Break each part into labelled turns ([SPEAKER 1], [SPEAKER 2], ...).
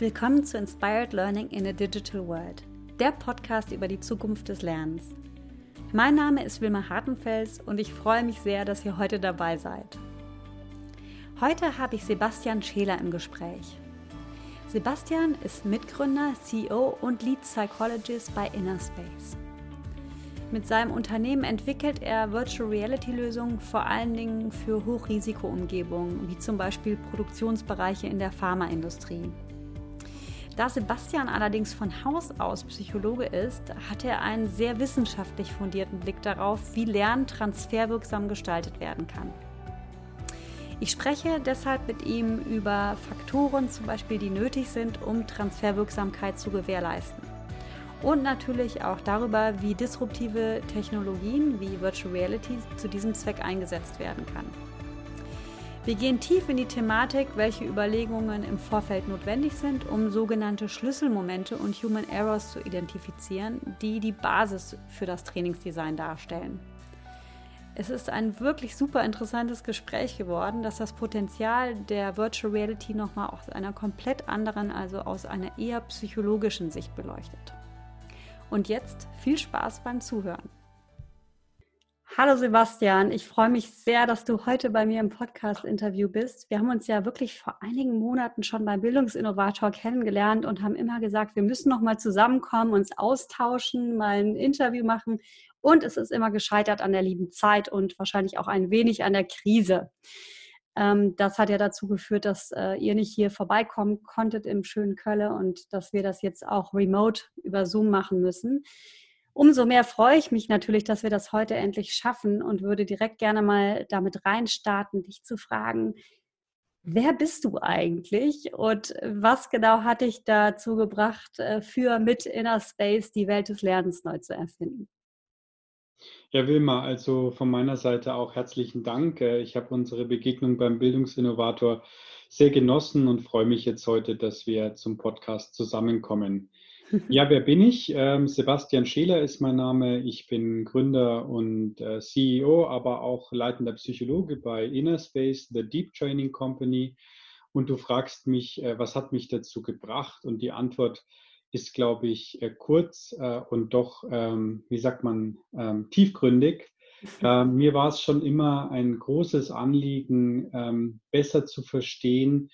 [SPEAKER 1] Willkommen zu Inspired Learning in a Digital World, der Podcast über die Zukunft des Lernens. Mein Name ist Wilma Hartenfels und ich freue mich sehr, dass ihr heute dabei seid. Heute habe ich Sebastian Scheler im Gespräch. Sebastian ist Mitgründer, CEO und Lead Psychologist bei Innerspace. Mit seinem Unternehmen entwickelt er Virtual Reality Lösungen vor allen Dingen für Hochrisikoumgebungen, wie zum Beispiel Produktionsbereiche in der Pharmaindustrie. Da Sebastian allerdings von Haus aus Psychologe ist, hat er einen sehr wissenschaftlich fundierten Blick darauf, wie Lernen transferwirksam gestaltet werden kann. Ich spreche deshalb mit ihm über Faktoren, zum Beispiel, die nötig sind, um Transferwirksamkeit zu gewährleisten. Und natürlich auch darüber, wie disruptive Technologien wie Virtual Reality zu diesem Zweck eingesetzt werden kann. Wir gehen tief in die Thematik, welche Überlegungen im Vorfeld notwendig sind, um sogenannte Schlüsselmomente und Human Errors zu identifizieren, die die Basis für das Trainingsdesign darstellen. Es ist ein wirklich super interessantes Gespräch geworden, das das Potenzial der Virtual Reality nochmal aus einer komplett anderen, also aus einer eher psychologischen Sicht beleuchtet. Und jetzt viel Spaß beim Zuhören. Hallo Sebastian, ich freue mich sehr, dass du heute bei mir im Podcast-Interview bist. Wir haben uns ja wirklich vor einigen Monaten schon beim Bildungsinnovator kennengelernt und haben immer gesagt, wir müssen noch mal zusammenkommen, uns austauschen, mal ein Interview machen. Und es ist immer gescheitert an der lieben Zeit und wahrscheinlich auch ein wenig an der Krise. Ähm, das hat ja dazu geführt, dass äh, ihr nicht hier vorbeikommen konntet im schönen Kölle und dass wir das jetzt auch remote über Zoom machen müssen. Umso mehr freue ich mich natürlich, dass wir das heute endlich schaffen und würde direkt gerne mal damit reinstarten, dich zu fragen, wer bist du eigentlich und was genau hat dich dazu gebracht, äh, für mit Inner Space die Welt des Lernens neu zu erfinden?
[SPEAKER 2] Ja, Wilma, also von meiner Seite auch herzlichen Dank. Äh, ich habe unsere Begegnung beim Bildungsinnovator sehr genossen und freue mich jetzt heute, dass wir zum Podcast zusammenkommen. Ja, wer bin ich? Ähm, Sebastian Scheler ist mein Name. Ich bin Gründer und äh, CEO, aber auch leitender Psychologe bei Innerspace, the Deep Training Company. Und du fragst mich, äh, was hat mich dazu gebracht? Und die Antwort ist, glaube ich, äh, kurz und doch, ähm, wie sagt man, ähm, tiefgründig. Mir war es schon immer ein großes Anliegen, besser zu verstehen,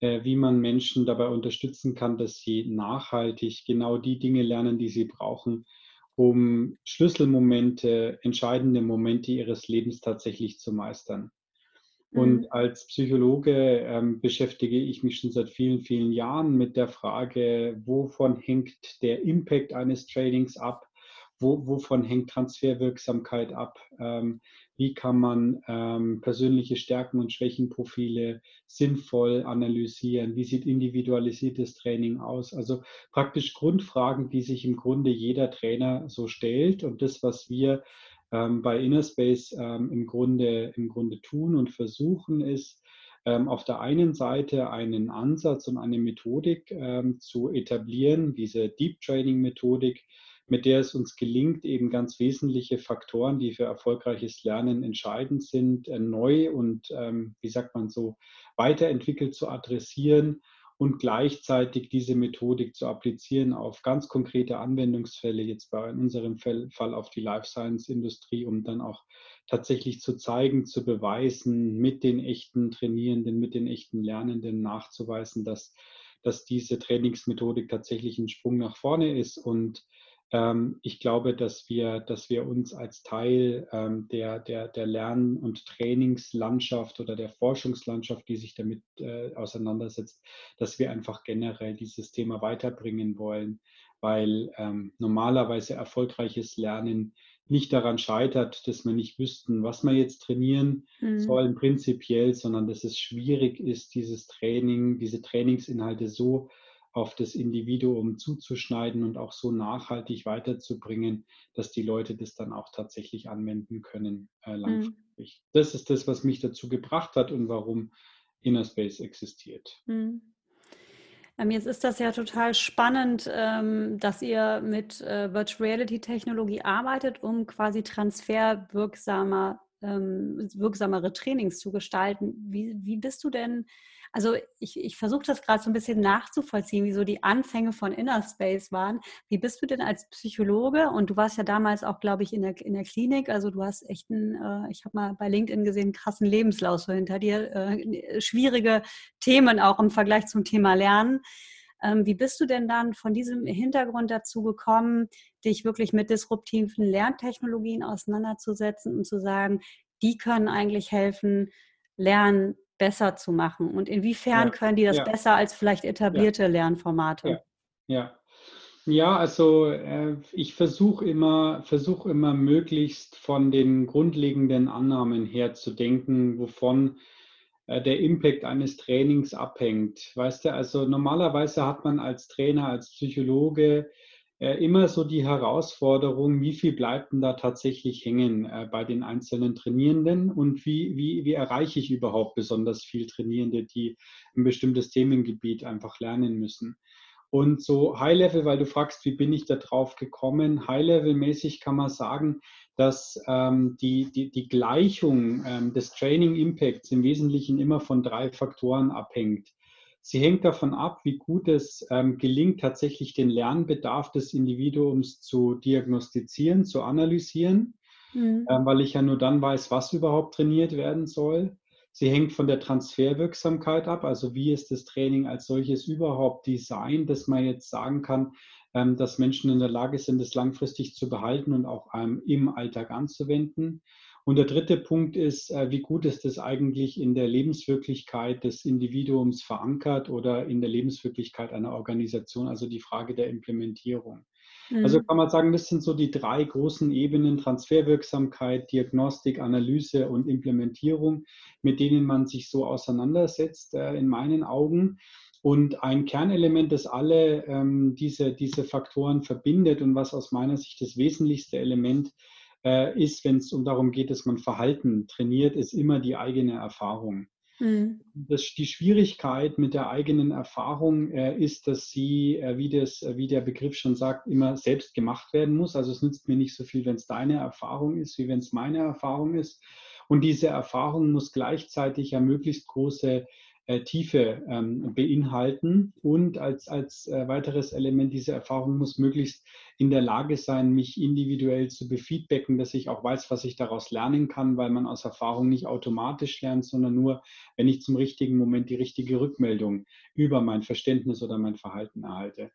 [SPEAKER 2] wie man Menschen dabei unterstützen kann, dass sie nachhaltig genau die Dinge lernen, die sie brauchen, um Schlüsselmomente, entscheidende Momente ihres Lebens tatsächlich zu meistern. Und mhm. als Psychologe ähm, beschäftige ich mich schon seit vielen, vielen Jahren mit der Frage, wovon hängt der Impact eines Trainings ab? Wo, wovon hängt Transferwirksamkeit ab? Ähm, wie kann man ähm, persönliche Stärken und Schwächenprofile sinnvoll analysieren, wie sieht individualisiertes Training aus. Also praktisch Grundfragen, die sich im Grunde jeder Trainer so stellt und das, was wir ähm, bei Innerspace ähm, im, Grunde, im Grunde tun und versuchen, ist, ähm, auf der einen Seite einen Ansatz und eine Methodik ähm, zu etablieren, diese Deep Training Methodik, mit der es uns gelingt, eben ganz wesentliche Faktoren, die für erfolgreiches Lernen entscheidend sind, äh, neu und, ähm, wie sagt man so, weiterentwickelt zu adressieren und gleichzeitig diese Methodik zu applizieren auf ganz konkrete Anwendungsfälle, jetzt bei in unserem Fall auf die Life Science Industrie, um dann auch tatsächlich zu zeigen, zu beweisen, mit den echten Trainierenden, mit den echten Lernenden nachzuweisen, dass, dass diese Trainingsmethodik tatsächlich ein Sprung nach vorne ist und ich glaube, dass wir, dass wir uns als Teil ähm, der, der, der Lern- und Trainingslandschaft oder der Forschungslandschaft, die sich damit äh, auseinandersetzt, dass wir einfach generell dieses Thema weiterbringen wollen, weil ähm, normalerweise erfolgreiches Lernen nicht daran scheitert, dass wir nicht wüssten, was wir jetzt trainieren mhm. sollen prinzipiell, sondern dass es schwierig ist, dieses Training, diese Trainingsinhalte so auf das Individuum zuzuschneiden und auch so nachhaltig weiterzubringen, dass die Leute das dann auch tatsächlich anwenden können äh, mhm. langfristig. Mhm. Das ist das, was mich dazu gebracht hat und warum Innerspace existiert. Mhm.
[SPEAKER 1] Jetzt ist das ja total spannend, ähm, dass ihr mit äh, Virtual Reality Technologie arbeitet, um quasi transferwirksamer ähm, wirksamere Trainings zu gestalten. Wie, wie bist du denn also ich, ich versuche das gerade so ein bisschen nachzuvollziehen, wie so die Anfänge von Inner Space waren. Wie bist du denn als Psychologe? Und du warst ja damals auch, glaube ich, in der, in der Klinik. Also du hast echt einen, äh, ich habe mal bei LinkedIn gesehen, krassen Lebenslauf so hinter dir. Äh, schwierige Themen auch im Vergleich zum Thema Lernen. Ähm, wie bist du denn dann von diesem Hintergrund dazu gekommen, dich wirklich mit disruptiven Lerntechnologien auseinanderzusetzen und zu sagen, die können eigentlich helfen, Lernen besser zu machen? Und inwiefern ja, können die das ja. besser als vielleicht etablierte ja. Lernformate?
[SPEAKER 2] Ja. ja. also äh, ich versuche immer, versuch immer möglichst von den grundlegenden Annahmen her zu denken, wovon äh, der Impact eines Trainings abhängt. Weißt du, also normalerweise hat man als Trainer, als Psychologe immer so die Herausforderung, wie viel bleibt denn da tatsächlich hängen äh, bei den einzelnen Trainierenden und wie, wie, wie erreiche ich überhaupt besonders viel Trainierende, die ein bestimmtes Themengebiet einfach lernen müssen. Und so High-Level, weil du fragst, wie bin ich da drauf gekommen? High-Level-mäßig kann man sagen, dass ähm, die, die, die Gleichung ähm, des Training Impacts im Wesentlichen immer von drei Faktoren abhängt. Sie hängt davon ab, wie gut es ähm, gelingt, tatsächlich den Lernbedarf des Individuums zu diagnostizieren, zu analysieren, mhm. ähm, weil ich ja nur dann weiß, was überhaupt trainiert werden soll. Sie hängt von der Transferwirksamkeit ab, also wie ist das Training als solches überhaupt designt, dass man jetzt sagen kann, ähm, dass Menschen in der Lage sind, es langfristig zu behalten und auch ähm, im Alltag anzuwenden. Und der dritte Punkt ist, äh, wie gut ist es eigentlich in der Lebenswirklichkeit des Individuums verankert oder in der Lebenswirklichkeit einer Organisation, also die Frage der Implementierung. Mhm. Also kann man sagen, das sind so die drei großen Ebenen, Transferwirksamkeit, Diagnostik, Analyse und Implementierung, mit denen man sich so auseinandersetzt, äh, in meinen Augen. Und ein Kernelement, das alle ähm, diese, diese Faktoren verbindet und was aus meiner Sicht das wesentlichste Element ist, äh, ist, wenn es um darum geht, dass man Verhalten trainiert, ist immer die eigene Erfahrung. Mhm. Das, die Schwierigkeit mit der eigenen Erfahrung äh, ist, dass sie, äh, wie, das, äh, wie der Begriff schon sagt, immer selbst gemacht werden muss. Also es nützt mir nicht so viel, wenn es deine Erfahrung ist, wie wenn es meine Erfahrung ist. Und diese Erfahrung muss gleichzeitig ja möglichst große Tiefe ähm, beinhalten. Und als, als äh, weiteres Element dieser Erfahrung muss möglichst in der Lage sein, mich individuell zu befeedbacken, dass ich auch weiß, was ich daraus lernen kann, weil man aus Erfahrung nicht automatisch lernt, sondern nur, wenn ich zum richtigen Moment die richtige Rückmeldung über mein Verständnis oder mein Verhalten erhalte.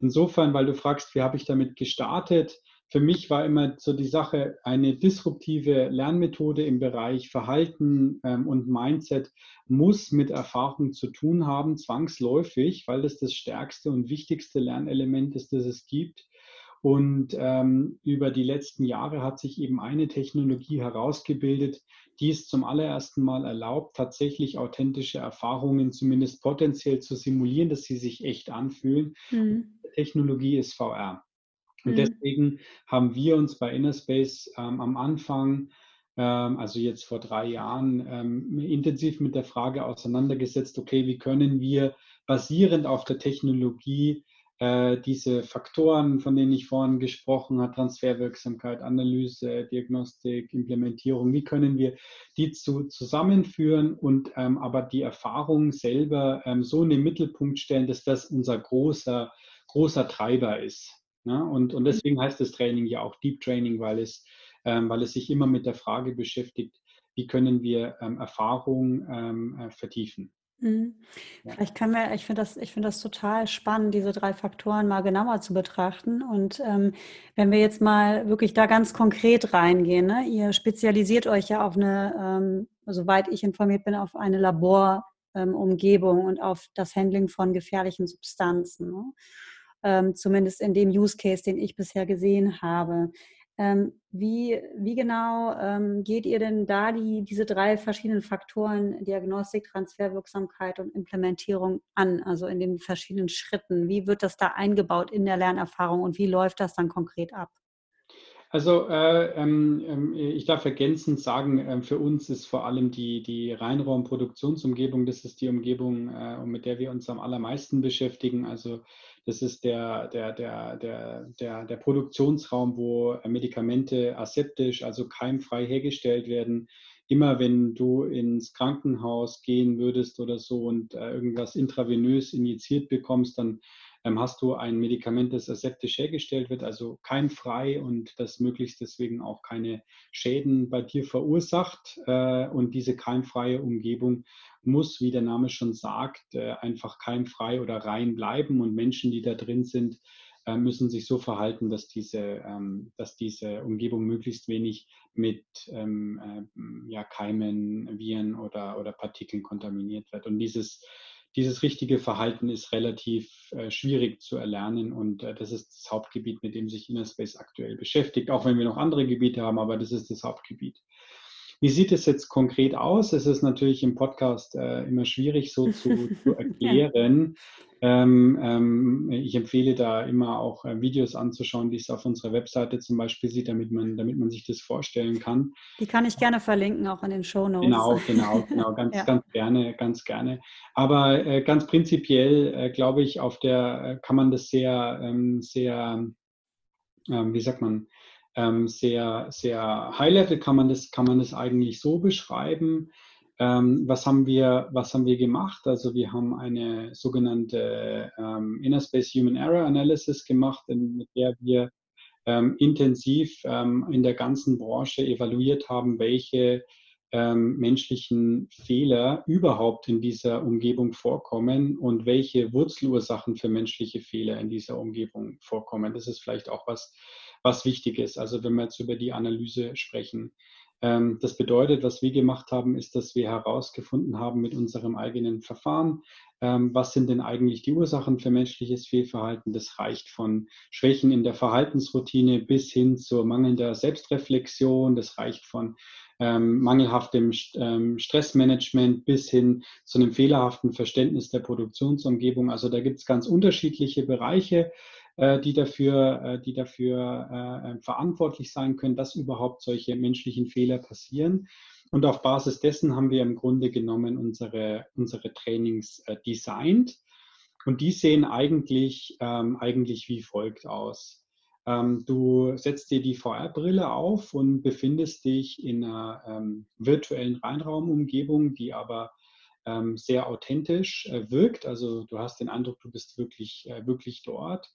[SPEAKER 2] Insofern, weil du fragst, wie habe ich damit gestartet, für mich war immer so die Sache, eine disruptive Lernmethode im Bereich Verhalten ähm, und Mindset muss mit Erfahrung zu tun haben, zwangsläufig, weil das das stärkste und wichtigste Lernelement ist, das es gibt. Und ähm, über die letzten Jahre hat sich eben eine Technologie herausgebildet, die es zum allerersten Mal erlaubt, tatsächlich authentische Erfahrungen zumindest potenziell zu simulieren, dass sie sich echt anfühlen. Mhm. Technologie ist VR. Und mhm. deswegen haben wir uns bei Innerspace ähm, am Anfang, ähm, also jetzt vor drei Jahren, ähm, intensiv mit der Frage auseinandergesetzt, okay, wie können wir basierend auf der Technologie äh, diese Faktoren, von denen ich vorhin gesprochen habe, Transferwirksamkeit, Analyse, Diagnostik, Implementierung, wie können wir die zu, zusammenführen und ähm, aber die Erfahrung selber ähm, so in den Mittelpunkt stellen, dass das unser großer, großer Treiber ist. Ne? Und, und deswegen heißt das Training ja auch Deep Training, weil es, ähm, weil es sich immer mit der Frage beschäftigt, wie können wir ähm, Erfahrung ähm, äh, vertiefen.
[SPEAKER 1] Mhm. Vielleicht können wir, ich finde das, ich das total spannend, diese drei Faktoren mal genauer zu betrachten. Und ähm, wenn wir jetzt mal wirklich da ganz konkret reingehen, ne? ihr spezialisiert euch ja auf eine, ähm, soweit ich informiert bin, auf eine Laborumgebung ähm, und auf das Handling von gefährlichen Substanzen. Ne? Ähm, zumindest in dem Use Case, den ich bisher gesehen habe. Ähm, wie, wie genau ähm, geht ihr denn da die, diese drei verschiedenen Faktoren, Diagnostik, Transferwirksamkeit und Implementierung an, also in den verschiedenen Schritten? Wie wird das da eingebaut in der Lernerfahrung und wie läuft das dann konkret ab?
[SPEAKER 2] Also äh, ähm, ähm, ich darf ergänzend sagen, äh, für uns ist vor allem die, die Reinraumproduktionsumgebung, das ist die Umgebung, äh, mit der wir uns am allermeisten beschäftigen. Also das ist der, der, der, der, der, der Produktionsraum, wo Medikamente aseptisch, also keimfrei hergestellt werden. Immer wenn du ins Krankenhaus gehen würdest oder so und äh, irgendwas intravenös injiziert bekommst, dann hast du ein Medikament, das aseptisch hergestellt wird, also keimfrei und das möglichst deswegen auch keine Schäden bei dir verursacht. Äh, und diese keimfreie Umgebung muss, wie der Name schon sagt, äh, einfach keimfrei oder rein bleiben und Menschen, die da drin sind, äh, müssen sich so verhalten, dass diese, ähm, dass diese Umgebung möglichst wenig mit ähm, ja, Keimen, Viren oder, oder Partikeln kontaminiert wird. Und dieses dieses richtige Verhalten ist relativ äh, schwierig zu erlernen und äh, das ist das Hauptgebiet, mit dem sich Innerspace aktuell beschäftigt, auch wenn wir noch andere Gebiete haben, aber das ist das Hauptgebiet. Wie sieht es jetzt konkret aus? Es ist natürlich im Podcast äh, immer schwierig so zu, zu erklären. Ähm, ähm, ich empfehle da immer auch äh, Videos anzuschauen, die es auf unserer Webseite zum Beispiel sieht, damit man, damit man sich das vorstellen kann.
[SPEAKER 1] Die kann ich gerne verlinken, auch in den Show Notes.
[SPEAKER 2] Genau, genau, genau, ganz, ja. ganz gerne, ganz gerne. Aber äh, ganz prinzipiell äh, glaube ich, auf der äh, kann man das sehr, ähm, sehr, ähm, wie sagt man, ähm, sehr, sehr High-Level kann man das, kann man das eigentlich so beschreiben. Ähm, was, haben wir, was haben wir gemacht? Also wir haben eine sogenannte ähm, Inner Space Human Error Analysis gemacht, in, mit der wir ähm, intensiv ähm, in der ganzen Branche evaluiert haben, welche ähm, menschlichen Fehler überhaupt in dieser Umgebung vorkommen und welche Wurzelursachen für menschliche Fehler in dieser Umgebung vorkommen. Das ist vielleicht auch was, was wichtig ist. Also wenn wir jetzt über die Analyse sprechen. Ähm, das bedeutet, was wir gemacht haben, ist, dass wir herausgefunden haben mit unserem eigenen Verfahren, ähm, was sind denn eigentlich die Ursachen für menschliches Fehlverhalten. Das reicht von Schwächen in der Verhaltensroutine bis hin zur mangelnder Selbstreflexion. Das reicht von ähm, mangelhaftem ähm, Stressmanagement bis hin zu einem fehlerhaften Verständnis der Produktionsumgebung. Also da gibt es ganz unterschiedliche Bereiche. Äh, die dafür, äh, die dafür äh, verantwortlich sein können, dass überhaupt solche menschlichen Fehler passieren. Und auf Basis dessen haben wir im Grunde genommen unsere, unsere Trainings designt. Und die sehen eigentlich, ähm, eigentlich wie folgt aus. Ähm, du setzt dir die VR-Brille auf und befindest dich in einer ähm, virtuellen Reinraumumgebung, die aber ähm, sehr authentisch wirkt. Also du hast den Eindruck, du bist wirklich, wirklich dort.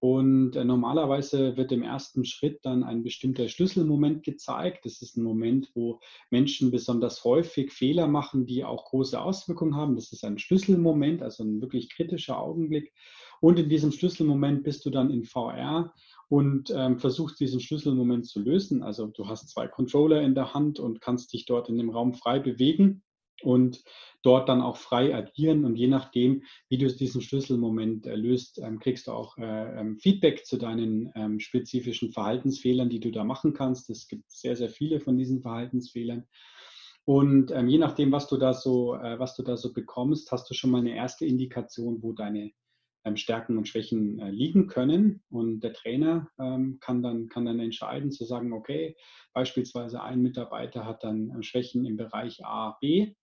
[SPEAKER 2] Und äh, normalerweise wird im ersten Schritt dann ein bestimmter Schlüsselmoment gezeigt. Das ist ein Moment, wo Menschen besonders häufig Fehler machen, die auch große Auswirkungen haben. Das ist ein Schlüsselmoment, also ein wirklich kritischer Augenblick. Und in diesem Schlüsselmoment bist du dann in VR und ähm, versuchst diesen Schlüsselmoment zu lösen. Also du hast zwei Controller in der Hand und kannst dich dort in dem Raum frei bewegen und dort dann auch frei agieren. Und je nachdem, wie du diesen Schlüsselmoment löst, ähm, kriegst du auch äh, ähm, Feedback zu deinen ähm, spezifischen Verhaltensfehlern, die du da machen kannst. Es gibt sehr, sehr viele von diesen Verhaltensfehlern. Und je nachdem, was du da so, äh, was du da so bekommst, hast du schon mal eine erste Indikation, wo deine Stärken und Schwächen äh, liegen können. Und der Trainer ähm, kann, dann, kann dann entscheiden zu sagen, okay, beispielsweise ein Mitarbeiter hat dann äh, Schwächen im Bereich A, B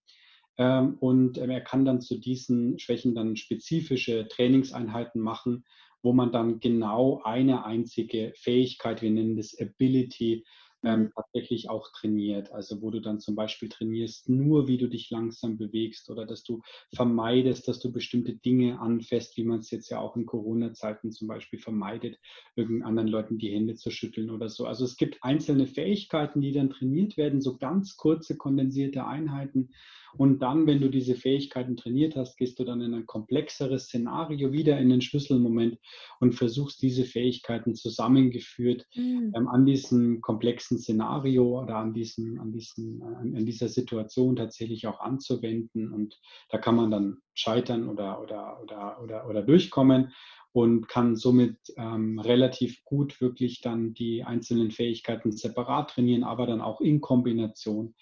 [SPEAKER 2] ähm, und ähm, er kann dann zu diesen Schwächen dann spezifische Trainingseinheiten machen, wo man dann genau eine einzige Fähigkeit, wir nennen das Ability, ähm, mhm. tatsächlich auch trainiert. Also wo du dann zum Beispiel trainierst, nur wie du dich langsam bewegst oder dass du vermeidest, dass du bestimmte Dinge anfasst, wie man es jetzt ja auch in Corona-Zeiten zum Beispiel vermeidet, irgendeinen anderen Leuten die Hände zu schütteln oder so. Also es gibt einzelne Fähigkeiten, die dann trainiert werden, so ganz kurze kondensierte Einheiten. Und dann, wenn du diese Fähigkeiten trainiert hast, gehst du dann in ein komplexeres Szenario wieder in den Schlüsselmoment und versuchst diese Fähigkeiten zusammengeführt mhm. ähm, an diesem komplexen Szenario oder an, diesem, an, diesem, äh, an dieser Situation tatsächlich auch anzuwenden. Und da kann man dann scheitern oder, oder, oder, oder, oder durchkommen und kann somit ähm, relativ gut wirklich dann die einzelnen Fähigkeiten separat trainieren, aber dann auch in Kombination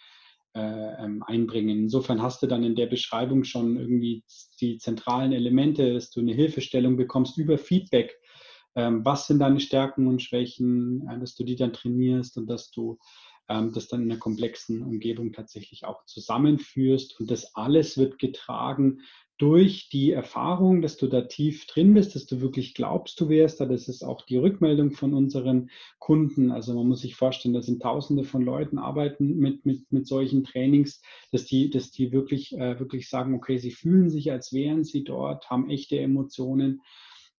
[SPEAKER 2] einbringen. Insofern hast du dann in der Beschreibung schon irgendwie die zentralen Elemente, dass du eine Hilfestellung bekommst über Feedback ähm, was sind deine Stärken und Schwächen, äh, dass du die dann trainierst und dass du ähm, das dann in einer komplexen Umgebung tatsächlich auch zusammenführst. Und das alles wird getragen durch die Erfahrung, dass du da tief drin bist, dass du wirklich glaubst, du wärst da. Das ist auch die Rückmeldung von unseren Kunden. Also man muss sich vorstellen, da sind Tausende von Leuten arbeiten mit, mit, mit solchen Trainings, dass die, dass die wirklich, äh, wirklich sagen, okay, sie fühlen sich, als wären sie dort, haben echte Emotionen.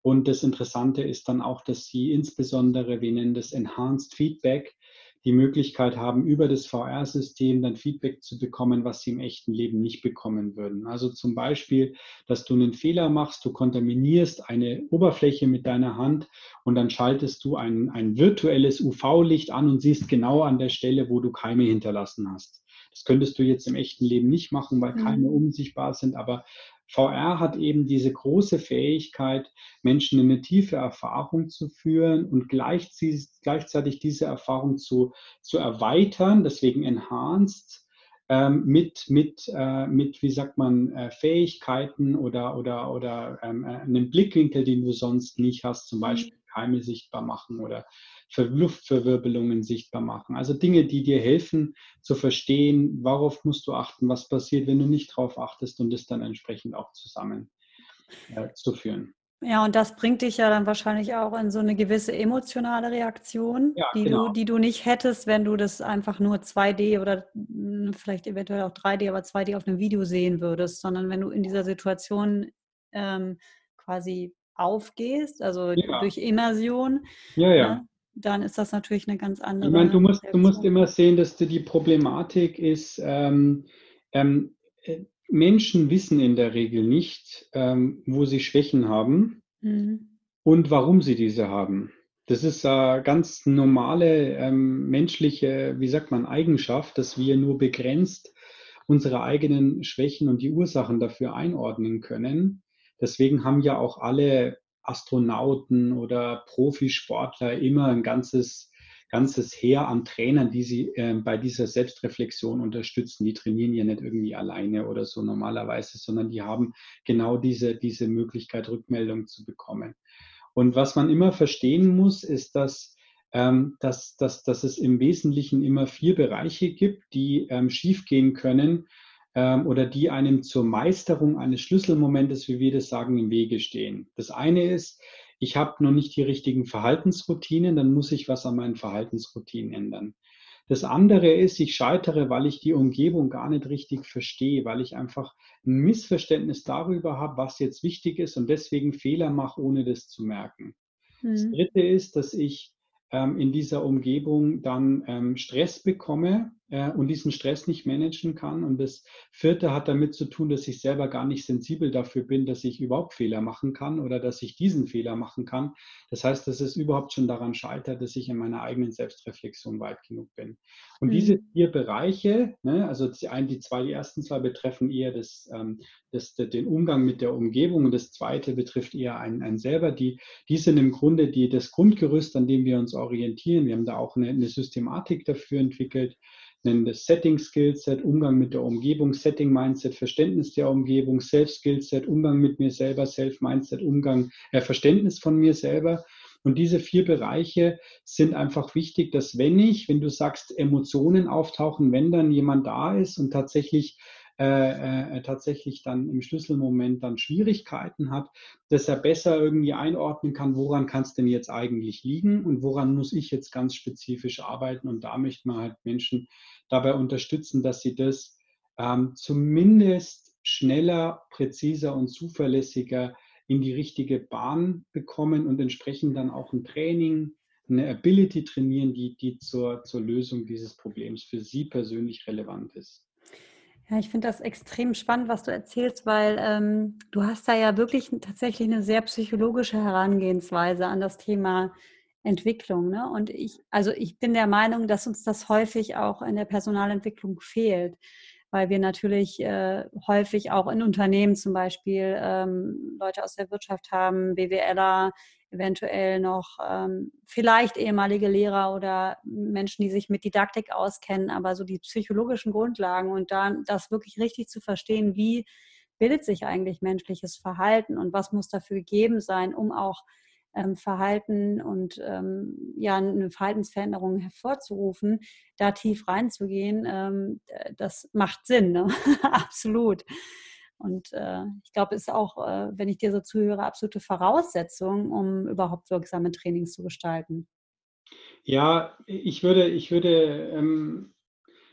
[SPEAKER 2] Und das Interessante ist dann auch, dass sie insbesondere, wir nennen das Enhanced Feedback, die Möglichkeit haben, über das VR-System dann Feedback zu bekommen, was sie im echten Leben nicht bekommen würden. Also zum Beispiel, dass du einen Fehler machst, du kontaminierst eine Oberfläche mit deiner Hand und dann schaltest du ein, ein virtuelles UV-Licht an und siehst genau an der Stelle, wo du Keime hinterlassen hast. Das könntest du jetzt im echten Leben nicht machen, weil Keime mhm. unsichtbar sind, aber VR hat eben diese große Fähigkeit, Menschen in eine tiefe Erfahrung zu führen und gleichzeitig diese Erfahrung zu, zu erweitern, deswegen enhanced, ähm, mit, mit, äh, mit, wie sagt man, äh, Fähigkeiten oder, oder, oder ähm, äh, einem Blickwinkel, den du sonst nicht hast, zum mhm. Beispiel Keime sichtbar machen oder Luftverwirbelungen sichtbar machen. Also Dinge, die dir helfen zu verstehen, worauf musst du achten, was passiert, wenn du nicht darauf achtest und es dann entsprechend auch zusammen äh, zu führen.
[SPEAKER 1] Ja, und das bringt dich ja dann wahrscheinlich auch in so eine gewisse emotionale Reaktion, ja, die, genau. du, die du nicht hättest, wenn du das einfach nur 2D oder hm, vielleicht eventuell auch 3D, aber 2D auf einem Video sehen würdest, sondern wenn du in dieser Situation ähm, quasi aufgehst, also ja. durch Immersion,
[SPEAKER 2] ja, ja. Ne,
[SPEAKER 1] dann ist das natürlich eine ganz andere.
[SPEAKER 2] Ich meine, du musst, du musst immer sehen, dass die Problematik ist, ähm, ähm, äh, Menschen wissen in der Regel nicht, ähm, wo sie Schwächen haben mhm. und warum sie diese haben. Das ist eine ganz normale ähm, menschliche, wie sagt man, Eigenschaft, dass wir nur begrenzt unsere eigenen Schwächen und die Ursachen dafür einordnen können. Deswegen haben ja auch alle Astronauten oder Profisportler immer ein ganzes, ganzes Heer an Trainern, die sie äh, bei dieser Selbstreflexion unterstützen. Die trainieren ja nicht irgendwie alleine oder so normalerweise, sondern die haben genau diese, diese Möglichkeit, Rückmeldung zu bekommen. Und was man immer verstehen muss, ist, dass, ähm, dass, dass, dass es im Wesentlichen immer vier Bereiche gibt, die ähm, schiefgehen können oder die einem zur Meisterung eines Schlüsselmomentes, wie wir das sagen, im Wege stehen. Das eine ist, ich habe noch nicht die richtigen Verhaltensroutinen, dann muss ich was an meinen Verhaltensroutinen ändern. Das andere ist, ich scheitere, weil ich die Umgebung gar nicht richtig verstehe, weil ich einfach ein Missverständnis darüber habe, was jetzt wichtig ist und deswegen Fehler mache, ohne das zu merken. Mhm. Das dritte ist, dass ich ähm, in dieser Umgebung dann ähm, Stress bekomme äh, und diesen Stress nicht managen kann. Und das vierte hat damit zu tun, dass ich selber gar nicht sensibel dafür bin, dass ich überhaupt Fehler machen kann oder dass ich diesen Fehler machen kann. Das heißt, dass es überhaupt schon daran scheitert, dass ich in meiner eigenen Selbstreflexion weit genug bin. Und mhm. diese vier Bereiche, ne, also die, ein, die, zwei, die ersten zwei betreffen eher das, ähm, das, den Umgang mit der Umgebung und das zweite betrifft eher einen, einen selber. Die, die sind im Grunde die, das Grundgerüst, an dem wir uns orientieren. Wir haben da auch eine, eine Systematik dafür entwickelt nennen das Setting Skillset, Umgang mit der Umgebung, Setting Mindset, Verständnis der Umgebung, Self Skillset, Umgang mit mir selber, Self Mindset, Umgang, äh, Verständnis von mir selber. Und diese vier Bereiche sind einfach wichtig, dass wenn ich, wenn du sagst, Emotionen auftauchen, wenn dann jemand da ist und tatsächlich äh, äh, tatsächlich dann im Schlüsselmoment dann Schwierigkeiten hat, dass er besser irgendwie einordnen kann, woran kann es denn jetzt eigentlich liegen und woran muss ich jetzt ganz spezifisch arbeiten. Und da möchte man halt Menschen dabei unterstützen, dass sie das ähm, zumindest schneller, präziser und zuverlässiger in die richtige Bahn bekommen und entsprechend dann auch ein Training, eine Ability trainieren, die, die zur, zur Lösung dieses Problems für sie persönlich relevant ist.
[SPEAKER 1] Ja, ich finde das extrem spannend, was du erzählst, weil ähm, du hast da ja wirklich tatsächlich eine sehr psychologische Herangehensweise an das Thema Entwicklung. Ne? Und ich, also ich bin der Meinung, dass uns das häufig auch in der Personalentwicklung fehlt, weil wir natürlich äh, häufig auch in Unternehmen zum Beispiel ähm, Leute aus der Wirtschaft haben, BWLer, eventuell noch ähm, vielleicht ehemalige Lehrer oder Menschen, die sich mit Didaktik auskennen, aber so die psychologischen Grundlagen und dann das wirklich richtig zu verstehen, wie bildet sich eigentlich menschliches Verhalten und was muss dafür gegeben sein, um auch ähm, Verhalten und ähm, ja, eine Verhaltensveränderung hervorzurufen, da tief reinzugehen, ähm, das macht Sinn, ne? absolut. Und äh, ich glaube, ist auch, äh, wenn ich dir so zuhöre, absolute Voraussetzung, um überhaupt wirksame Trainings zu gestalten.
[SPEAKER 2] Ja, ich würde, ich würde, ähm,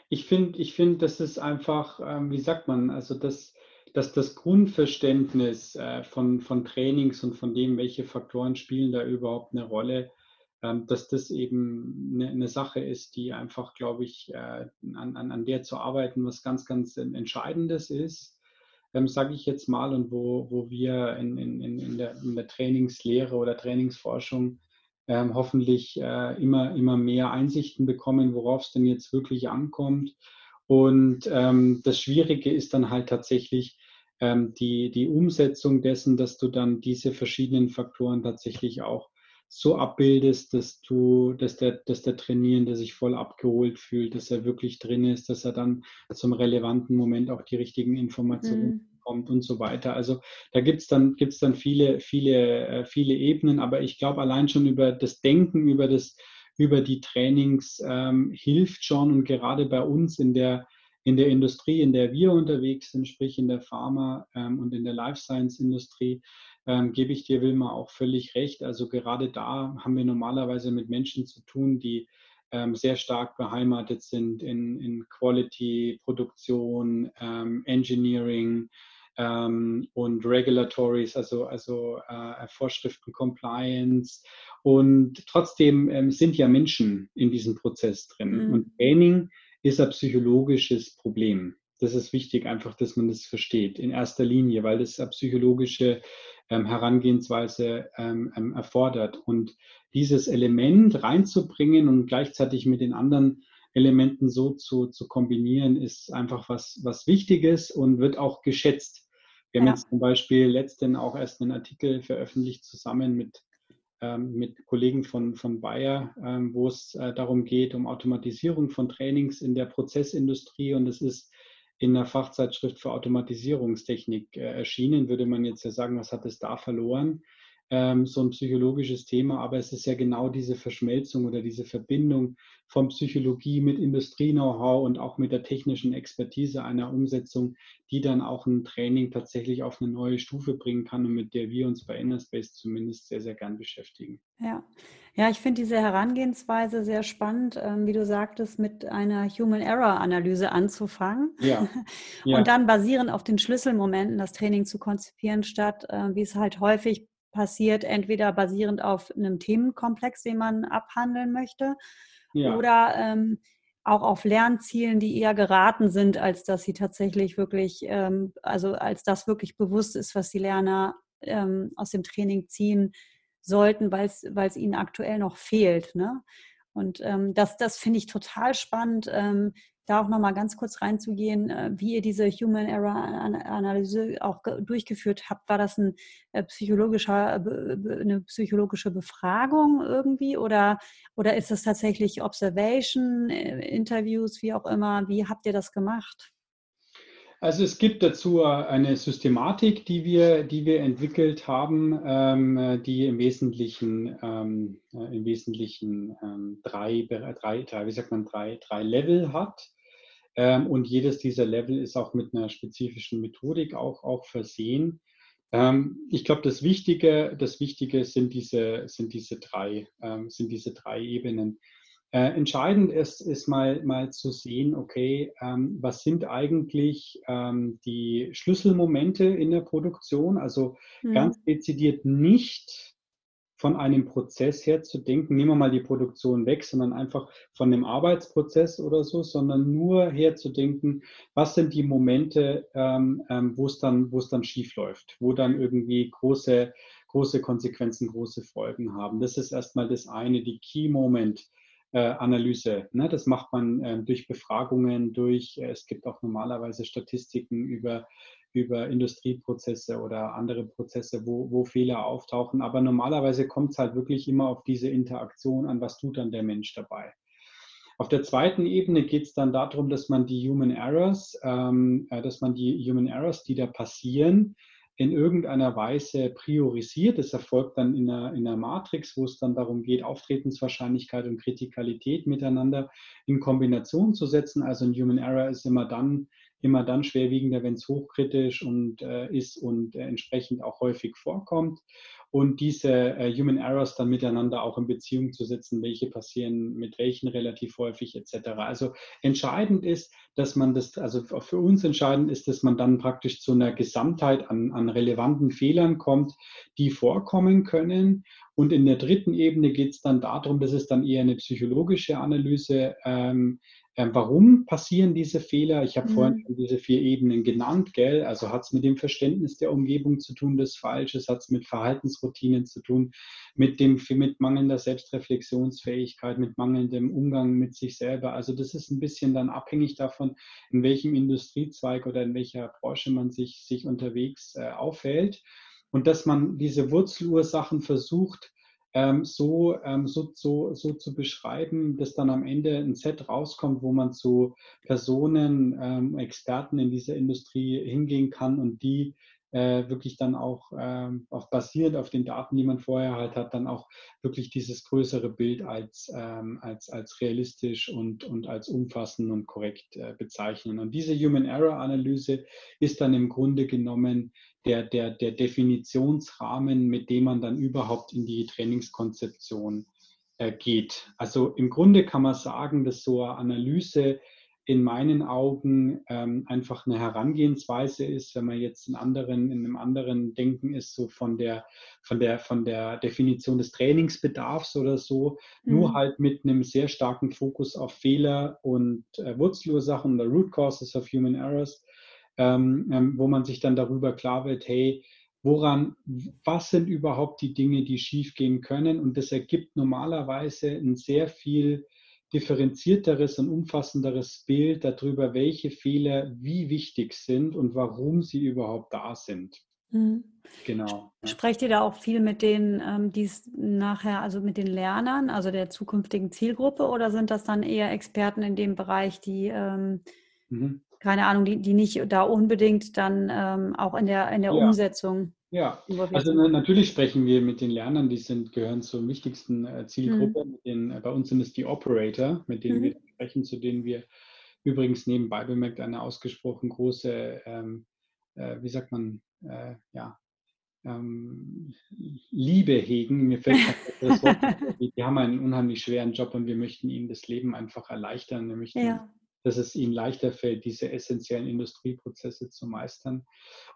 [SPEAKER 2] ich finde, ich finde, das ist einfach, ähm, wie sagt man, also das, dass das Grundverständnis äh, von, von Trainings und von dem, welche Faktoren spielen da überhaupt eine Rolle, ähm, dass das eben eine, eine, Sache ist, die einfach, glaube ich, äh, an, an, an der zu arbeiten, was ganz, ganz Entscheidendes ist, ähm, sage ich jetzt mal, und wo, wo wir in, in, in, der, in der Trainingslehre oder Trainingsforschung ähm, hoffentlich äh, immer, immer mehr Einsichten bekommen, worauf es denn jetzt wirklich ankommt. Und ähm, das Schwierige ist dann halt tatsächlich, die, die Umsetzung dessen, dass du dann diese verschiedenen Faktoren tatsächlich auch so abbildest, dass du, dass der, dass der Trainierende sich voll abgeholt fühlt, dass er wirklich drin ist, dass er dann zum relevanten Moment auch die richtigen Informationen mhm. bekommt und so weiter. Also da gibt es dann, gibt's dann viele, viele, äh, viele Ebenen, aber ich glaube allein schon über das Denken, über das, über die Trainings ähm, hilft schon und gerade bei uns in der in der Industrie, in der wir unterwegs sind, sprich in der Pharma- ähm, und in der Life Science-Industrie, ähm, gebe ich dir, Wilma, auch völlig recht. Also gerade da haben wir normalerweise mit Menschen zu tun, die ähm, sehr stark beheimatet sind in, in Quality, Produktion, ähm, Engineering ähm, und Regulatories, also, also äh, Vorschriften, Compliance. Und trotzdem ähm, sind ja Menschen in diesem Prozess drin. Mhm. Und Training ist ein psychologisches Problem. Das ist wichtig, einfach, dass man das versteht, in erster Linie, weil das eine psychologische ähm, Herangehensweise ähm, ähm, erfordert. Und dieses Element reinzubringen und gleichzeitig mit den anderen Elementen so zu, zu kombinieren, ist einfach was, was Wichtiges und wird auch geschätzt. Wir haben ja. jetzt zum Beispiel letztens auch erst einen Artikel veröffentlicht zusammen mit mit Kollegen von, von Bayer, ähm, wo es äh, darum geht, um Automatisierung von Trainings in der Prozessindustrie. Und es ist in der Fachzeitschrift für Automatisierungstechnik äh, erschienen, würde man jetzt ja sagen, was hat es da verloren? Ähm, so ein psychologisches Thema, aber es ist ja genau diese Verschmelzung oder diese Verbindung von Psychologie mit Industrie-Know-how und auch mit der technischen Expertise einer Umsetzung, die dann auch ein Training tatsächlich auf eine neue Stufe bringen kann und mit der wir uns bei Innerspace zumindest sehr, sehr gern beschäftigen.
[SPEAKER 1] Ja, ja ich finde diese Herangehensweise sehr spannend, ähm, wie du sagtest, mit einer Human Error Analyse anzufangen ja. ja. und dann basierend auf den Schlüsselmomenten das Training zu konzipieren, statt äh, wie es halt häufig passiert, entweder basierend auf einem Themenkomplex, den man abhandeln möchte, ja. oder ähm, auch auf Lernzielen, die eher geraten sind, als dass sie tatsächlich wirklich, ähm, also als das wirklich bewusst ist, was die Lerner ähm, aus dem Training ziehen sollten, weil es ihnen aktuell noch fehlt. Ne? Und ähm, das, das finde ich total spannend, ähm, da auch nochmal ganz kurz reinzugehen, äh, wie ihr diese Human Error Analyse auch durchgeführt habt. War das ein äh, psychologischer, eine psychologische Befragung irgendwie oder, oder ist das tatsächlich Observation, äh, Interviews, wie auch immer? Wie habt ihr das gemacht?
[SPEAKER 2] Also es gibt dazu eine Systematik, die wir, die wir entwickelt haben, ähm, die im Wesentlichen, ähm, im Wesentlichen ähm, drei, drei, drei, wie sagt man, drei, drei Level hat. Ähm, und jedes dieser Level ist auch mit einer spezifischen Methodik auch, auch versehen. Ähm, ich glaube, das Wichtige, das Wichtige sind diese, sind diese drei, ähm, sind diese drei Ebenen. Äh, entscheidend ist, ist mal, mal zu sehen, okay, ähm, was sind eigentlich ähm, die Schlüsselmomente in der Produktion? Also mhm. ganz dezidiert nicht von einem Prozess her zu denken, nehmen wir mal die Produktion weg, sondern einfach von dem Arbeitsprozess oder so, sondern nur herzudenken, was sind die Momente, ähm, ähm, wo es dann, wo es dann schief läuft, wo dann irgendwie große, große Konsequenzen, große Folgen haben. Das ist erstmal das eine, die Key Moment. Äh, Analyse. Ne? Das macht man äh, durch Befragungen, durch, äh, es gibt auch normalerweise Statistiken über über Industrieprozesse oder andere Prozesse, wo, wo Fehler auftauchen. Aber normalerweise kommt es halt wirklich immer auf diese Interaktion an, was tut dann der Mensch dabei. Auf der zweiten Ebene geht es dann darum, dass man die Human Errors, ähm, äh, dass man die Human Errors, die da passieren, in irgendeiner Weise priorisiert. Das erfolgt dann in einer, in einer Matrix, wo es dann darum geht, Auftretenswahrscheinlichkeit und Kritikalität miteinander in Kombination zu setzen. Also ein Human Error ist immer dann immer dann schwerwiegender, wenn es hochkritisch und, äh, ist und äh, entsprechend auch häufig vorkommt. Und diese äh, Human Errors dann miteinander auch in Beziehung zu setzen, welche passieren mit welchen relativ häufig etc. Also entscheidend ist, dass man das, also für uns entscheidend ist, dass man dann praktisch zu einer Gesamtheit an, an relevanten Fehlern kommt, die vorkommen können. Und in der dritten Ebene geht es dann darum, das ist dann eher eine psychologische Analyse, ähm, warum passieren diese Fehler? Ich habe mhm. vorhin schon diese vier Ebenen genannt, gell? Also hat es mit dem Verständnis der Umgebung zu tun, das Falsches, hat es mit Verhaltensroutinen zu tun, mit dem mit mangelnder Selbstreflexionsfähigkeit, mit mangelndem Umgang mit sich selber. Also das ist ein bisschen dann abhängig davon, in welchem Industriezweig oder in welcher Branche man sich, sich unterwegs äh, aufhält. Und dass man diese Wurzelursachen versucht, ähm, so, ähm, so, so, so zu beschreiben, dass dann am Ende ein Set rauskommt, wo man zu Personen, ähm, Experten in dieser Industrie hingehen kann und die äh, wirklich dann auch, ähm, auch basierend auf den Daten, die man vorher halt hat, dann auch wirklich dieses größere Bild als, ähm, als, als realistisch und, und als umfassend und korrekt äh, bezeichnen. Und diese Human Error Analyse ist dann im Grunde genommen der, der, der Definitionsrahmen, mit dem man dann überhaupt in die Trainingskonzeption äh, geht. Also im Grunde kann man sagen, dass so eine Analyse in meinen Augen ähm, einfach eine Herangehensweise ist, wenn man jetzt in anderen, in einem anderen Denken ist, so von der, von der, von der Definition des Trainingsbedarfs oder so, mhm. nur halt mit einem sehr starken Fokus auf Fehler und äh, Wurzelursachen oder Root Causes of Human Errors ähm, ähm, wo man sich dann darüber klar wird, hey, woran, was sind überhaupt die Dinge, die schiefgehen können? Und das ergibt normalerweise ein sehr viel differenzierteres und umfassenderes Bild darüber, welche Fehler wie wichtig sind und warum sie überhaupt da sind.
[SPEAKER 1] Mhm. Genau. Sprecht ihr da auch viel mit denen, ähm, die es nachher, also mit den Lernern, also der zukünftigen Zielgruppe, oder sind das dann eher Experten in dem Bereich, die ähm, mhm keine Ahnung, die, die nicht da unbedingt dann ähm, auch in der, in der
[SPEAKER 2] ja.
[SPEAKER 1] Umsetzung.
[SPEAKER 2] Ja, also natürlich sprechen wir mit den Lernern, die sind, gehören zur wichtigsten äh, Zielgruppe. Mhm. Den, äh, bei uns sind es die Operator, mit denen mhm. wir sprechen, zu denen wir übrigens nebenbei bemerkt eine ausgesprochen große, ähm, äh, wie sagt man, äh, ja, ähm, Liebe hegen. Mir fällt das Wort, die haben einen unheimlich schweren Job und wir möchten ihnen das Leben einfach erleichtern. Wir möchten ja dass es ihnen leichter fällt, diese essentiellen Industrieprozesse zu meistern.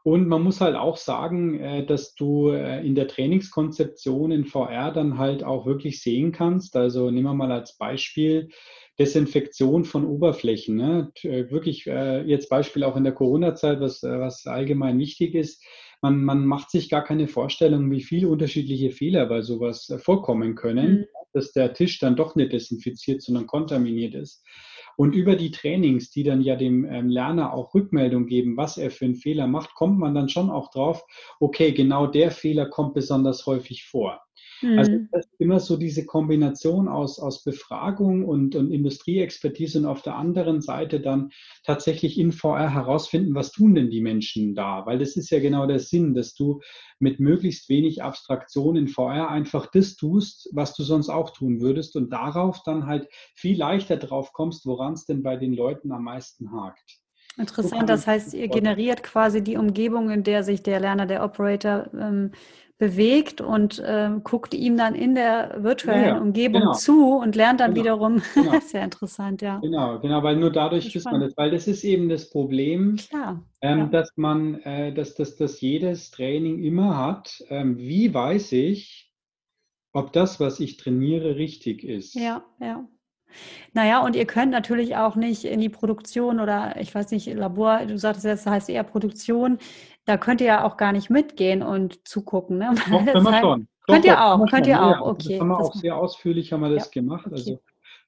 [SPEAKER 2] Und man muss halt auch sagen, äh, dass du äh, in der Trainingskonzeption in VR dann halt auch wirklich sehen kannst. Also nehmen wir mal als Beispiel Desinfektion von Oberflächen. Ne? Äh, wirklich jetzt Beispiel auch in der Corona-Zeit, was, was allgemein wichtig ist. Man, man macht sich gar keine Vorstellung, wie viele unterschiedliche Fehler bei sowas vorkommen können, mhm. dass der Tisch dann doch nicht desinfiziert, sondern kontaminiert ist. Und über die Trainings, die dann ja dem ähm, Lerner auch Rückmeldung geben, was er für einen Fehler macht, kommt man dann schon auch drauf, okay, genau der Fehler kommt besonders häufig vor. Also mhm. das ist immer so diese Kombination aus, aus Befragung und, und Industrieexpertise und auf der anderen Seite dann tatsächlich in VR herausfinden, was tun denn die Menschen da? Weil das ist ja genau der Sinn, dass du mit möglichst wenig Abstraktion in VR einfach das tust, was du sonst auch tun würdest und darauf dann halt viel leichter drauf kommst, woran es denn bei den Leuten am meisten hakt.
[SPEAKER 1] Interessant, das heißt, ihr generiert quasi die Umgebung, in der sich der Lerner, der Operator ähm, bewegt und äh, guckt ihm dann in der virtuellen ja, Umgebung genau. zu und lernt dann genau. wiederum. Genau. Sehr interessant, ja.
[SPEAKER 2] Genau, genau, weil nur dadurch ist man das, weil das ist eben das Problem, Klar, ähm, ja. dass man, äh, dass, dass, dass jedes Training immer hat, ähm, wie weiß ich, ob das, was ich trainiere, richtig ist.
[SPEAKER 1] Ja, ja. Naja, und ihr könnt natürlich auch nicht in die Produktion oder ich weiß nicht, Labor, du sagtest jetzt, das heißt eher Produktion, da könnt ihr ja auch gar nicht mitgehen und zugucken. Ne?
[SPEAKER 2] Doch, können wir schon.
[SPEAKER 1] Könnt
[SPEAKER 2] doch,
[SPEAKER 1] ihr auch, könnt ihr auch,
[SPEAKER 2] okay. Das haben wir auch sehr ausführlich haben wir das ja, gemacht. Okay. Also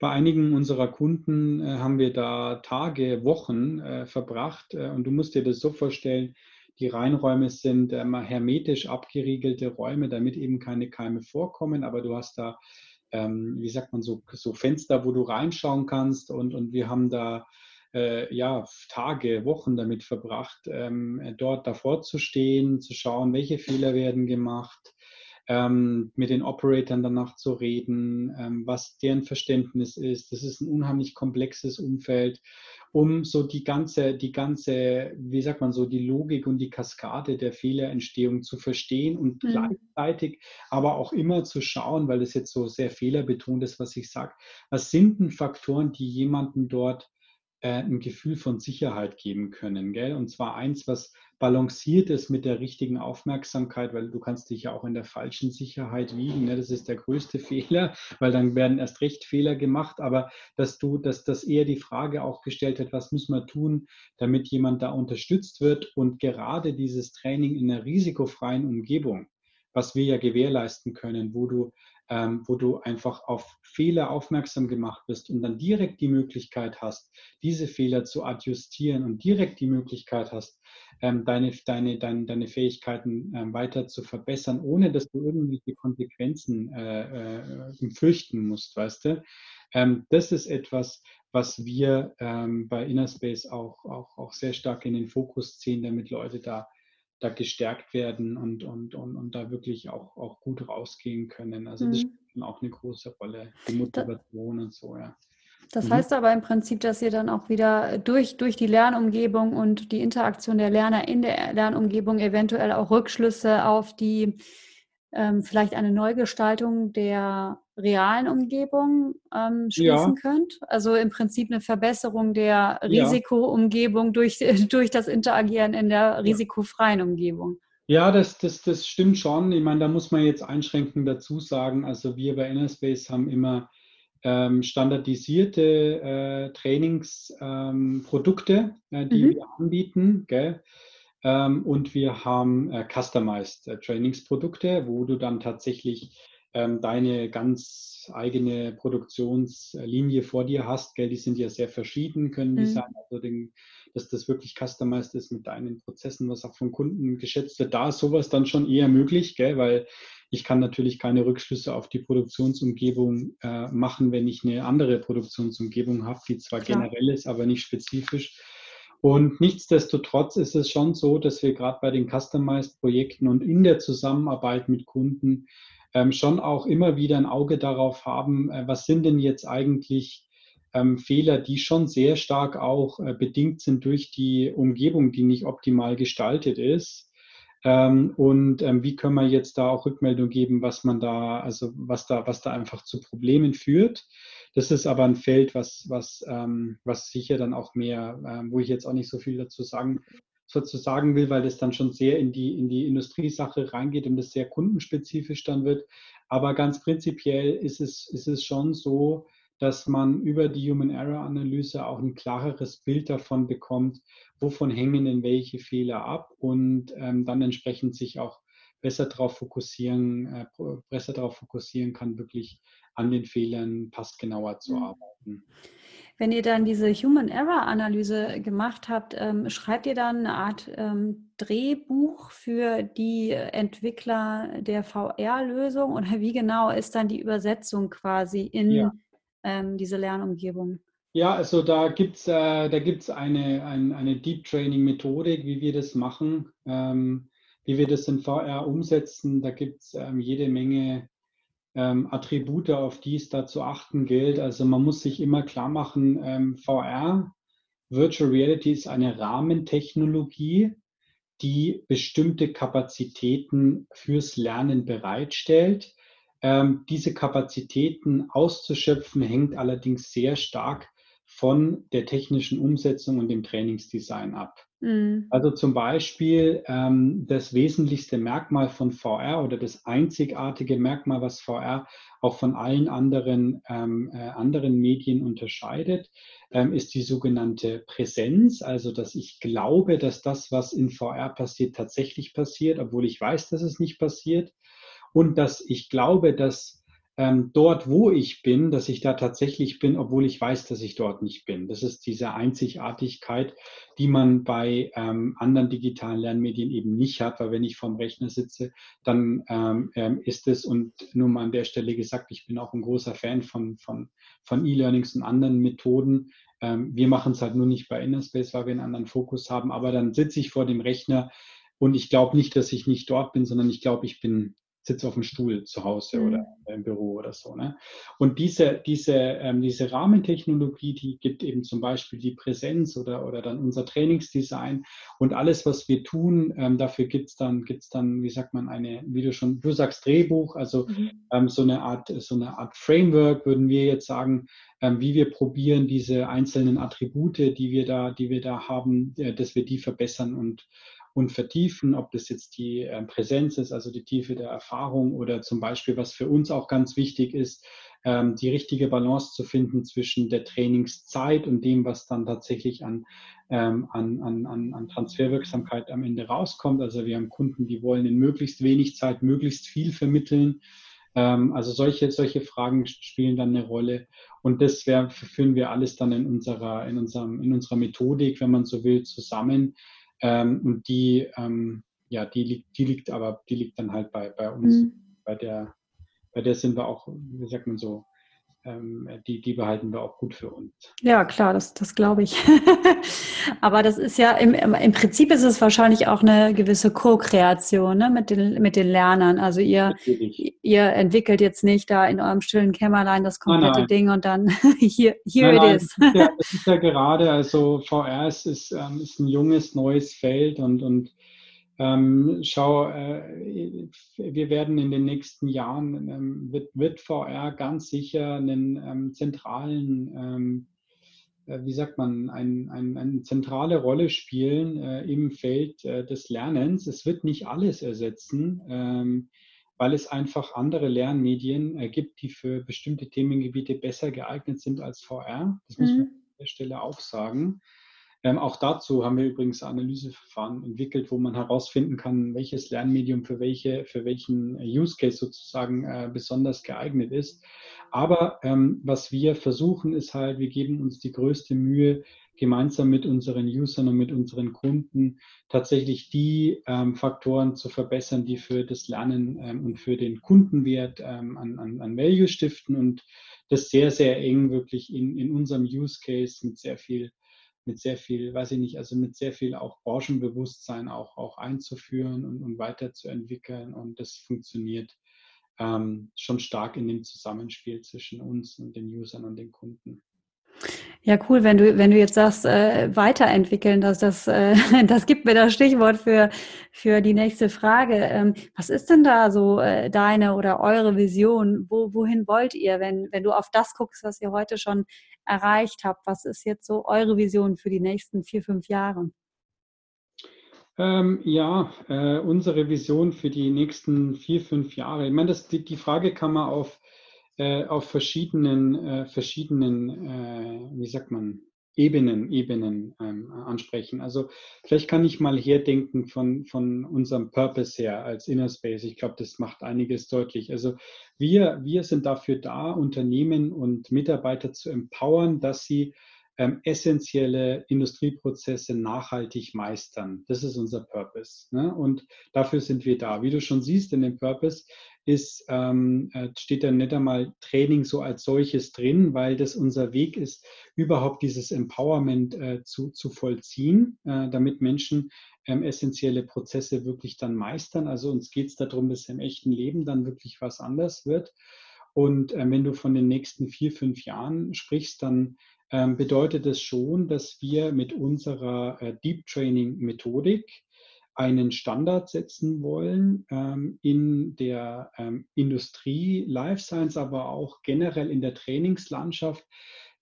[SPEAKER 2] bei einigen unserer Kunden äh, haben wir da Tage, Wochen äh, verbracht äh, und du musst dir das so vorstellen, die Reinräume sind ähm, hermetisch abgeriegelte Räume, damit eben keine Keime vorkommen, aber du hast da ähm, wie sagt man, so, so Fenster, wo du reinschauen kannst. Und, und wir haben da äh, ja, Tage, Wochen damit verbracht, ähm, dort davor zu stehen, zu schauen, welche Fehler werden gemacht, ähm, mit den Operatoren danach zu reden, ähm, was deren Verständnis ist. Das ist ein unheimlich komplexes Umfeld, um so die ganze, die ganze, wie sagt man so, die Logik und die Kaskade der Fehlerentstehung zu verstehen und mhm. gleichzeitig aber auch immer zu schauen, weil das jetzt so sehr fehlerbetont ist, was ich sage, was sind denn Faktoren, die jemanden dort äh, ein Gefühl von Sicherheit geben können. Gell? Und zwar eins, was balanciert ist mit der richtigen Aufmerksamkeit, weil du kannst dich ja auch in der falschen Sicherheit wiegen. Ne? Das ist der größte Fehler, weil dann werden erst recht Fehler gemacht. Aber dass du, dass das eher die Frage auch gestellt hat, was müssen wir tun, damit jemand da unterstützt wird und gerade dieses Training in einer risikofreien Umgebung, was wir ja gewährleisten können, wo du ähm, wo du einfach auf Fehler aufmerksam gemacht bist und dann direkt die Möglichkeit hast, diese Fehler zu adjustieren und direkt die Möglichkeit hast, ähm, deine, deine, deine, deine Fähigkeiten ähm, weiter zu verbessern, ohne dass du irgendwelche Konsequenzen äh, äh, fürchten musst, weißt du? Ähm, das ist etwas, was wir ähm, bei Innerspace auch, auch, auch sehr stark in den Fokus ziehen, damit Leute da da gestärkt werden und, und, und, und da wirklich auch, auch gut rausgehen können. Also das mhm. spielt auch eine große Rolle, die Motivation da, und so, ja.
[SPEAKER 1] Das mhm. heißt aber im Prinzip, dass ihr dann auch wieder durch, durch die Lernumgebung und die Interaktion der Lerner in der Lernumgebung eventuell auch Rückschlüsse auf die ähm, vielleicht eine Neugestaltung der realen Umgebung ähm, schließen ja. könnt? Also im Prinzip eine Verbesserung der Risikoumgebung ja. durch, durch das Interagieren in der risikofreien Umgebung.
[SPEAKER 2] Ja, das, das, das stimmt schon. Ich meine, da muss man jetzt einschränkend dazu sagen, also wir bei Innerspace haben immer ähm, standardisierte äh, Trainingsprodukte, ähm, äh, die mhm. wir anbieten. Gell? Ähm, und wir haben äh, Customized äh, Trainingsprodukte, wo du dann tatsächlich ähm, deine ganz eigene Produktionslinie vor dir hast. Gell? Die sind ja sehr verschieden, können die mhm. sein. Also den, dass das wirklich customized ist mit deinen Prozessen, was auch von Kunden geschätzt wird. Da ist sowas dann schon eher möglich, gell? weil ich kann natürlich keine Rückschlüsse auf die Produktionsumgebung äh, machen, wenn ich eine andere Produktionsumgebung habe, die zwar Klar. generell ist, aber nicht spezifisch. Und nichtsdestotrotz ist es schon so, dass wir gerade bei den Customized-Projekten und in der Zusammenarbeit mit Kunden ähm, schon auch immer wieder ein Auge darauf haben, äh, was sind denn jetzt eigentlich ähm, Fehler, die schon sehr stark auch äh, bedingt sind durch die Umgebung, die nicht optimal gestaltet ist. Ähm, und ähm, wie können wir jetzt da auch Rückmeldung geben, was man da, also was da, was da einfach zu Problemen führt. Das ist aber ein Feld, was, was, ähm, was sicher dann auch mehr, ähm, wo ich jetzt auch nicht so viel dazu sagen, dazu sagen will, weil das dann schon sehr in die, in die Industriesache reingeht und das sehr kundenspezifisch dann wird. Aber ganz prinzipiell ist es, ist es schon so, dass man über die Human Error Analyse auch ein klareres Bild davon bekommt, wovon hängen denn welche Fehler ab und ähm, dann entsprechend sich auch besser darauf fokussieren, äh, besser darauf fokussieren kann, wirklich an den Fehlern passgenauer zu mhm.
[SPEAKER 1] Wenn ihr dann diese Human Error Analyse gemacht habt, ähm, schreibt ihr dann eine Art ähm, Drehbuch für die Entwickler der VR-Lösung oder wie genau ist dann die Übersetzung quasi in ja. ähm, diese Lernumgebung?
[SPEAKER 2] Ja, also da gibt es äh, da gibt's eine, ein, eine Deep Training Methodik, wie wir das machen, ähm, wie wir das in VR umsetzen. Da gibt es ähm, jede Menge Attribute, auf die es da zu achten gilt. Also man muss sich immer klar machen, ähm, VR, Virtual Reality ist eine Rahmentechnologie, die bestimmte Kapazitäten fürs Lernen bereitstellt. Ähm, diese Kapazitäten auszuschöpfen hängt allerdings sehr stark von der technischen Umsetzung und dem Trainingsdesign ab. Mhm. Also zum Beispiel ähm, das wesentlichste Merkmal von VR oder das einzigartige Merkmal, was VR auch von allen anderen, ähm, äh, anderen Medien unterscheidet, ähm, ist die sogenannte Präsenz. Also dass ich glaube, dass das, was in VR passiert, tatsächlich passiert, obwohl ich weiß, dass es nicht passiert. Und dass ich glaube, dass ähm, dort, wo ich bin, dass ich da tatsächlich bin, obwohl ich weiß, dass ich dort nicht bin. Das ist diese Einzigartigkeit, die man bei ähm, anderen digitalen Lernmedien eben nicht hat, weil wenn ich vorm Rechner sitze, dann ähm, ähm ist es, und nur mal an der Stelle gesagt, ich bin auch ein großer Fan von, von, von E-Learnings und anderen Methoden, Ähm, wir machen es halt nur nicht bei Innerspace, weil wir einen anderen Fokus haben. Aber dann sitze ich vor dem Rechner und ich glaube nicht, dass ich nicht dort bin, sondern ich glaube, ich bin sitze auf dem Stuhl zu Hause mhm. oder im Büro oder so. Ne? Und diese, diese, ähm, diese Rahmentechnologie, die gibt eben zum Beispiel die Präsenz oder, oder dann unser Trainingsdesign und alles, was wir tun, ähm, dafür gibt es dann, gibt's dann, wie sagt man, eine, wie du schon, du sagst Drehbuch, also mhm. ähm, so, eine Art, so eine Art Framework, würden wir jetzt sagen, ähm, wie wir probieren, diese einzelnen Attribute, die wir da, die wir da haben, äh, dass wir die verbessern und und vertiefen, ob das jetzt die äh, Präsenz ist, also die Tiefe der Erfahrung oder zum Beispiel, was für uns auch ganz wichtig ist, ähm, die richtige Balance zu finden zwischen der Trainingszeit und dem, was dann tatsächlich an, ähm, an, an, an Transferwirksamkeit am Ende rauskommt. Also wir haben Kunden, die wollen in möglichst wenig Zeit möglichst viel vermitteln. Ähm, also solche, solche Fragen spielen dann eine Rolle. Und das wär, führen wir alles dann in unserer, in, unserem, in unserer Methodik, wenn man so will, zusammen. Ähm, und die, ähm, ja, die liegt, die liegt aber, die liegt dann halt bei, bei uns. Mhm. Bei der, bei der sind wir auch, wie sagt man so, die, die behalten wir auch gut für uns.
[SPEAKER 1] Ja, klar, das, das glaube ich. Aber das ist ja, im, im Prinzip ist es wahrscheinlich auch eine gewisse Co-Kreation ne, mit, den, mit den Lernern. Also ihr, ihr entwickelt jetzt nicht da in eurem stillen Kämmerlein das komplette nein, nein. Ding und dann hier, here
[SPEAKER 2] nein, it is. Ja, das ist ja gerade, also VR ist, ist, ähm, ist ein junges, neues Feld und, und ähm, schau, äh, wir werden in den nächsten Jahren, ähm, wird, wird, VR ganz sicher einen ähm, zentralen, ähm, äh, wie sagt man, ein, ein, eine zentrale Rolle spielen äh, im Feld äh, des Lernens. Es wird nicht alles ersetzen, ähm, weil es einfach andere Lernmedien äh, gibt, die für bestimmte Themengebiete besser geeignet sind als VR. Das muss man mhm. an der Stelle auch sagen. Ähm, auch dazu haben wir übrigens Analyseverfahren entwickelt, wo man herausfinden kann, welches Lernmedium für, welche, für welchen Use Case sozusagen äh, besonders geeignet ist. Aber ähm, was wir versuchen, ist halt, wir geben uns die größte Mühe, gemeinsam mit unseren Usern und mit unseren Kunden tatsächlich die ähm, Faktoren zu verbessern, die für das Lernen ähm, und für den Kundenwert ähm, an, an, an Value stiften und das sehr, sehr eng wirklich in, in unserem Use Case mit sehr viel mit sehr viel, weiß ich nicht, also mit sehr viel auch Branchenbewusstsein auch, auch einzuführen und, und weiterzuentwickeln. Und das funktioniert ähm, schon stark in dem Zusammenspiel zwischen uns und den Usern und den Kunden.
[SPEAKER 1] Ja, cool, wenn du, wenn du jetzt sagst, äh, weiterentwickeln, dass das, äh, das gibt mir das Stichwort für, für die nächste Frage. Ähm, was ist denn da so äh, deine oder eure Vision? Wo, wohin wollt ihr, wenn, wenn du auf das guckst, was ihr heute schon erreicht habt? Was ist jetzt so eure Vision für die nächsten vier, fünf Jahre?
[SPEAKER 2] Ähm, ja, äh, unsere Vision für die nächsten vier, fünf Jahre. Ich meine, das, die, die Frage kann man auf äh, auf verschiedenen, äh, verschiedenen äh, wie sagt man, Ebenen, Ebenen ähm, ansprechen. Also vielleicht kann ich mal herdenken von, von unserem Purpose her als Inner Space. Ich glaube, das macht einiges deutlich. Also wir, wir sind dafür da, Unternehmen und Mitarbeiter zu empowern, dass sie ähm, essentielle Industrieprozesse nachhaltig meistern. Das ist unser Purpose. Ne? Und dafür sind wir da. Wie du schon siehst in dem Purpose, ist, ähm, äh, steht da nicht einmal Training so als solches drin, weil das unser Weg ist, überhaupt dieses Empowerment äh, zu, zu vollziehen, äh, damit Menschen ähm, essentielle Prozesse wirklich dann meistern. Also uns geht es darum, dass im echten Leben dann wirklich was anders wird. Und äh, wenn du von den nächsten vier, fünf Jahren sprichst, dann ähm, bedeutet das schon, dass wir mit unserer äh, Deep Training Methodik einen Standard setzen wollen ähm, in der ähm, Industrie, Life Science, aber auch generell in der Trainingslandschaft,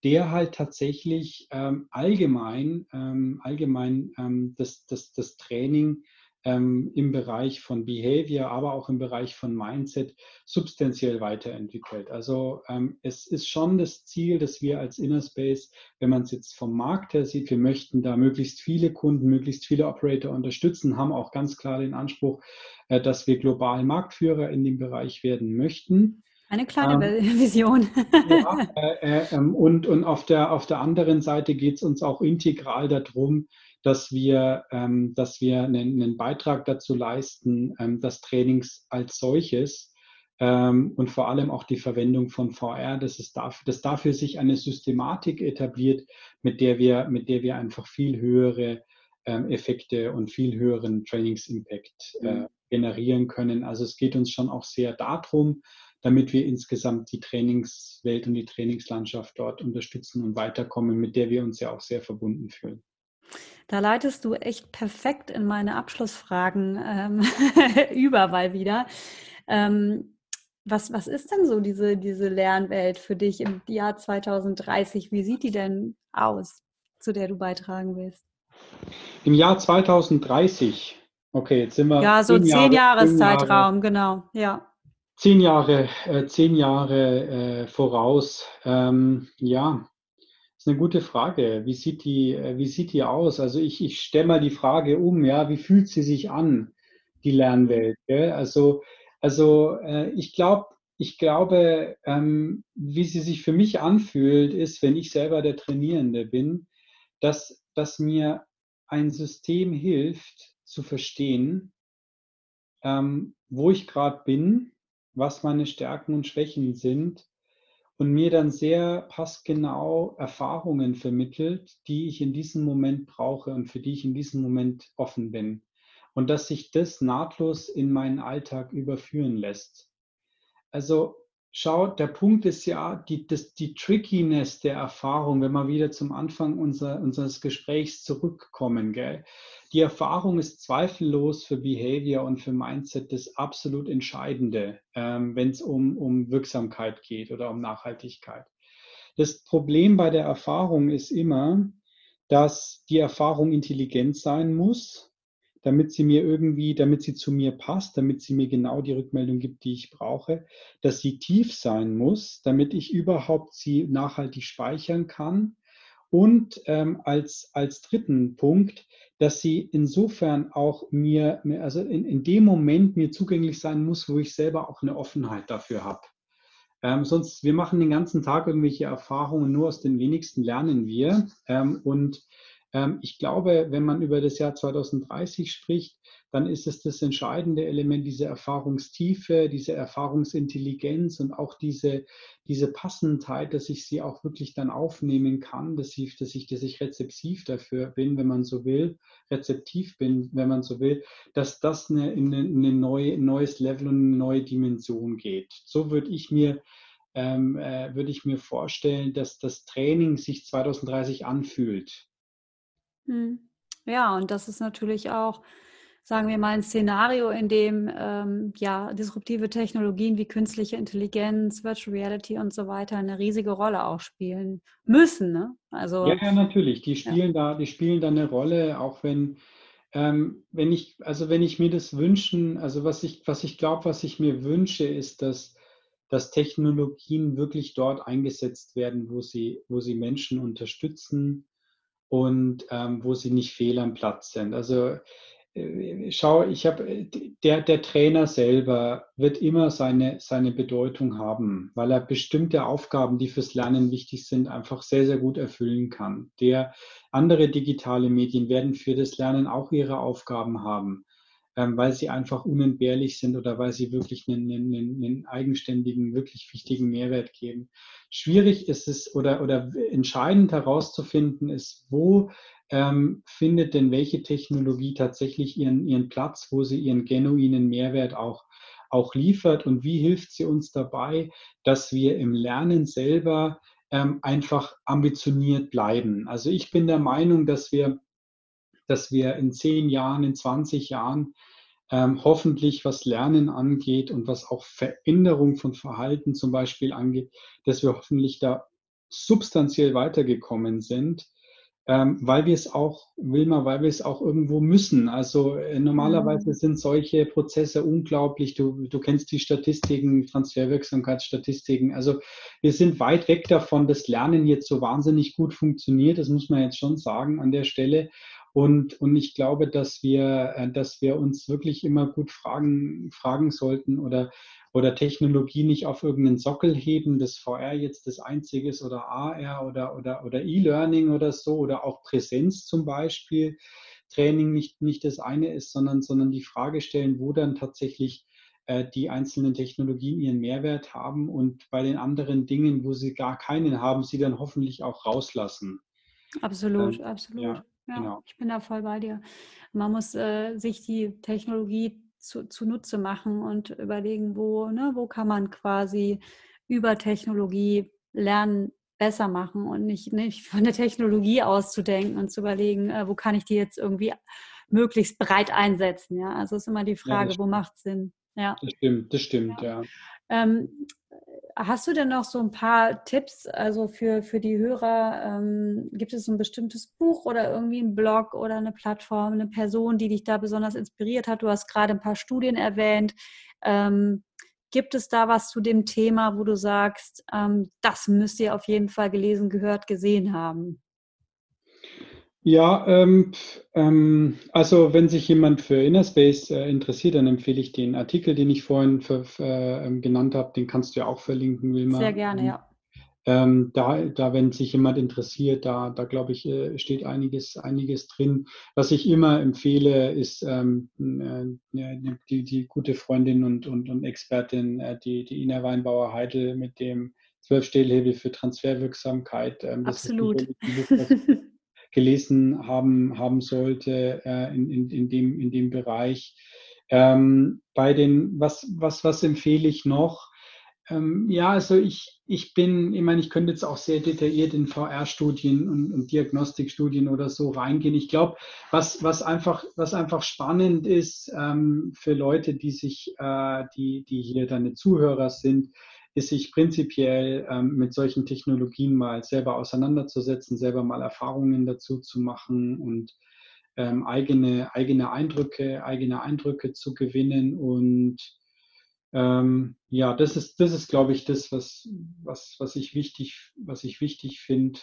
[SPEAKER 2] der halt tatsächlich ähm, allgemein, ähm, allgemein ähm, das, das, das Training ähm, im Bereich von Behavior, aber auch im Bereich von Mindset substanziell weiterentwickelt. Also ähm, es ist schon das Ziel, dass wir als Innerspace, wenn man es jetzt vom Markt her sieht, wir möchten da möglichst viele Kunden, möglichst viele Operator unterstützen, haben auch ganz klar den Anspruch, äh, dass wir global Marktführer in dem Bereich werden möchten.
[SPEAKER 1] Eine kleine ähm, Vision.
[SPEAKER 2] ja, äh, äh, ähm, und und auf, der, auf der anderen Seite geht es uns auch integral darum, dass wir, ähm, dass wir einen, einen, Beitrag dazu leisten, ähm, dass Trainings als solches ähm, und vor allem auch die Verwendung von VR, dass, es dafür, dass dafür sich eine Systematik etabliert, mit der wir, mit der wir einfach viel höhere ähm, Effekte und viel höheren Trainingsimpact äh, mhm. generieren können. Also es geht uns schon auch sehr darum, damit wir insgesamt die Trainingswelt und die Trainingslandschaft dort unterstützen und weiterkommen, mit der wir uns ja auch sehr verbunden fühlen.
[SPEAKER 1] Da leitest du echt perfekt in meine Abschlussfragen ähm, über, weil wieder. Ähm, was, was ist denn so diese, diese Lernwelt für dich im Jahr 2030? Wie sieht die denn aus, zu der du beitragen willst?
[SPEAKER 2] Im Jahr 2030, okay, jetzt sind wir.
[SPEAKER 1] Ja, so zehn, zehn Jahreszeitraum, genau, ja.
[SPEAKER 2] Zehn Jahre, äh, zehn Jahre äh, voraus. Ähm, ja, ist eine gute Frage. Wie sieht die, äh, wie sieht die aus? Also ich, ich stelle mal die Frage um, ja, wie fühlt sie sich an, die Lernwelt? Gell? Also also äh, ich glaube, ich glaube, ähm, wie sie sich für mich anfühlt, ist, wenn ich selber der Trainierende bin, dass, dass mir ein System hilft zu verstehen, ähm, wo ich gerade bin, was meine Stärken und Schwächen sind und mir dann sehr passgenau Erfahrungen vermittelt, die ich in diesem Moment brauche und für die ich in diesem Moment offen bin und dass sich das nahtlos in meinen Alltag überführen lässt. Also schau, der Punkt ist ja die, das, die Trickiness der Erfahrung, wenn wir wieder zum Anfang unser, unseres Gesprächs zurückkommen. Gell? Die Erfahrung ist zweifellos für Behavior und für Mindset das absolut Entscheidende, ähm, wenn es um, um Wirksamkeit geht oder um Nachhaltigkeit. Das Problem bei der Erfahrung ist immer, dass die Erfahrung intelligent sein muss damit sie mir irgendwie, damit sie zu mir passt, damit sie mir genau die Rückmeldung gibt, die ich brauche, dass sie tief sein muss, damit ich überhaupt sie nachhaltig speichern kann. Und ähm, als, als dritten Punkt, dass sie insofern auch mir, also in, in dem Moment mir zugänglich sein muss, wo ich selber auch eine Offenheit dafür habe. Ähm, sonst, wir machen den ganzen Tag irgendwelche Erfahrungen, nur aus den wenigsten lernen wir. Ähm, und ich glaube, wenn man über das Jahr 2030 spricht, dann ist es das entscheidende Element, diese Erfahrungstiefe, diese Erfahrungsintelligenz und auch diese, diese Passendheit, dass ich sie auch wirklich dann aufnehmen kann, dass ich, dass ich, dass ich rezeptiv dafür bin, wenn man so will, rezeptiv bin, wenn man so will, dass das eine, in eine, eine neue, ein neues Level und eine neue Dimension geht. So würde ich mir ähm, äh, würde ich mir vorstellen, dass das Training sich 2030 anfühlt.
[SPEAKER 1] Hm. Ja, und das ist natürlich auch, sagen wir mal, ein Szenario, in dem ähm, ja disruptive Technologien wie künstliche Intelligenz, Virtual Reality und so weiter eine riesige Rolle auch spielen müssen. Ne?
[SPEAKER 2] Also, ja, ja, natürlich. Die spielen ja. da, die spielen da eine Rolle, auch wenn, ähm, wenn ich, also wenn ich mir das wünschen, also was ich, was ich glaube, was ich mir wünsche, ist, dass dass Technologien wirklich dort eingesetzt werden, wo sie, wo sie Menschen unterstützen, und ähm, wo sie nicht fehl am Platz sind. Also äh, schau, ich habe der, der Trainer selber wird immer seine, seine Bedeutung haben, weil er bestimmte Aufgaben, die fürs Lernen wichtig sind, einfach sehr, sehr gut erfüllen kann. Der andere digitale Medien werden für das Lernen auch ihre Aufgaben haben. Ähm, weil sie einfach unentbehrlich sind oder weil sie wirklich einen, einen, einen, eigenständigen, wirklich wichtigen Mehrwert geben. Schwierig ist es oder, oder entscheidend herauszufinden ist, wo ähm, findet denn welche Technologie tatsächlich ihren, ihren Platz, wo sie ihren genuinen Mehrwert auch, auch liefert und wie hilft sie uns dabei, dass wir im Lernen selber ähm, einfach ambitioniert bleiben. Also ich bin der Meinung, dass wir dass wir in zehn Jahren, in 20 Jahren ähm, hoffentlich, was Lernen angeht und was auch Veränderung von Verhalten zum Beispiel angeht, dass wir hoffentlich da substanziell weitergekommen sind, ähm, weil wir es auch, Wilma, weil wir es auch irgendwo müssen. Also äh, normalerweise mhm. sind solche Prozesse unglaublich. Du, du kennst die Statistiken, Transferwirksamkeitsstatistiken. Also wir sind weit weg davon, dass Lernen jetzt so wahnsinnig gut funktioniert. Das muss man jetzt schon sagen an der Stelle. Und, und ich glaube, dass wir, äh, dass wir uns wirklich immer gut fragen, fragen sollten oder, oder Technologie nicht auf irgendeinen Sockel heben, dass VR jetzt das einzige ist oder AR oder, oder, oder E-Learning oder so oder auch Präsenz zum Beispiel. Training nicht, nicht das eine ist, sondern, sondern die Frage stellen, wo dann tatsächlich äh, die einzelnen Technologien ihren Mehrwert haben und bei den anderen Dingen, wo sie gar keinen haben, sie dann hoffentlich auch rauslassen.
[SPEAKER 1] Absolut, ähm, absolut. Ja, ja, genau. ich bin da voll bei dir. Man muss äh, sich die Technologie zu, zunutze machen und überlegen, wo, ne, wo kann man quasi über Technologie lernen, besser machen und nicht, nicht von der Technologie auszudenken und zu überlegen, äh, wo kann ich die jetzt irgendwie möglichst breit einsetzen. Ja, also ist immer die Frage, ja, wo macht Sinn. Ja.
[SPEAKER 2] Das stimmt, das stimmt, ja. ja.
[SPEAKER 1] Ähm, hast du denn noch so ein paar Tipps, also für, für die Hörer? Ähm, gibt es ein bestimmtes Buch oder irgendwie ein Blog oder eine Plattform, eine Person, die dich da besonders inspiriert hat? Du hast gerade ein paar Studien erwähnt. Ähm, gibt es da was zu dem Thema, wo du sagst, ähm, das müsst ihr auf jeden Fall gelesen, gehört, gesehen haben?
[SPEAKER 2] Ja, ähm, ähm, also wenn sich jemand für Innerspace äh, interessiert, dann empfehle ich den Artikel, den ich vorhin für, äh, genannt habe. Den kannst du ja auch verlinken, Wilma.
[SPEAKER 1] Sehr gerne, ja.
[SPEAKER 2] Ähm, da, da, wenn sich jemand interessiert, da, da glaube ich, äh, steht einiges, einiges drin. Was ich immer empfehle, ist ähm, äh, die, die, gute Freundin und, und, und Expertin, äh, die, die Ina Weinbauer-Heidel mit dem Zwölf-Stellhebel für Transferwirksamkeit.
[SPEAKER 1] Ähm, Absolut.
[SPEAKER 2] gelesen haben, haben sollte äh, in, in, in, dem, in dem Bereich. Ähm, bei den, was, was, was empfehle ich noch? Ähm, ja, also ich, ich bin, ich meine, ich könnte jetzt auch sehr detailliert in VR-Studien und, und, Diagnostikstudien oder so reingehen. Ich glaube, was, was, einfach, was einfach spannend ist ähm, für Leute, die sich, äh, die, die hier deine Zuhörer sind, ist sich prinzipiell ähm, mit solchen Technologien mal selber auseinanderzusetzen, selber mal Erfahrungen dazu zu machen und ähm, eigene, eigene Eindrücke, eigene Eindrücke zu gewinnen. Und ähm, ja, das ist, das ist, glaube ich, das, was, was, was ich wichtig, was ich wichtig finde.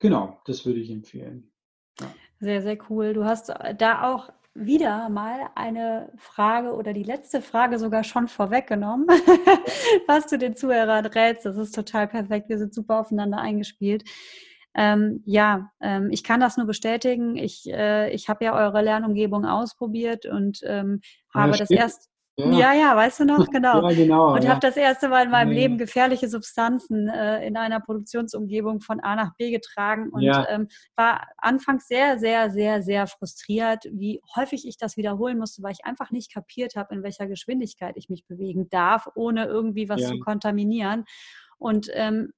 [SPEAKER 2] Genau, das würde ich empfehlen.
[SPEAKER 1] Ja. Sehr, sehr cool. Du hast da auch wieder mal eine Frage oder die letzte Frage sogar schon vorweggenommen, was du den Zuhörern rätst. Das ist total perfekt. Wir sind super aufeinander eingespielt. Ähm, ja, ähm, ich kann das nur bestätigen. Ich, äh, ich habe ja eure Lernumgebung ausprobiert und ähm, habe ja, das erst ja. ja, ja, weißt du noch, genau. Ja, genau und ja. habe das erste Mal in meinem ja. Leben gefährliche Substanzen äh, in einer Produktionsumgebung von A nach B getragen und ähm, war anfangs sehr, sehr, sehr, sehr frustriert, wie häufig ich das wiederholen musste, weil ich einfach nicht kapiert habe, in welcher Geschwindigkeit ich mich bewegen darf, ohne irgendwie was zu kontaminieren. Und ähm,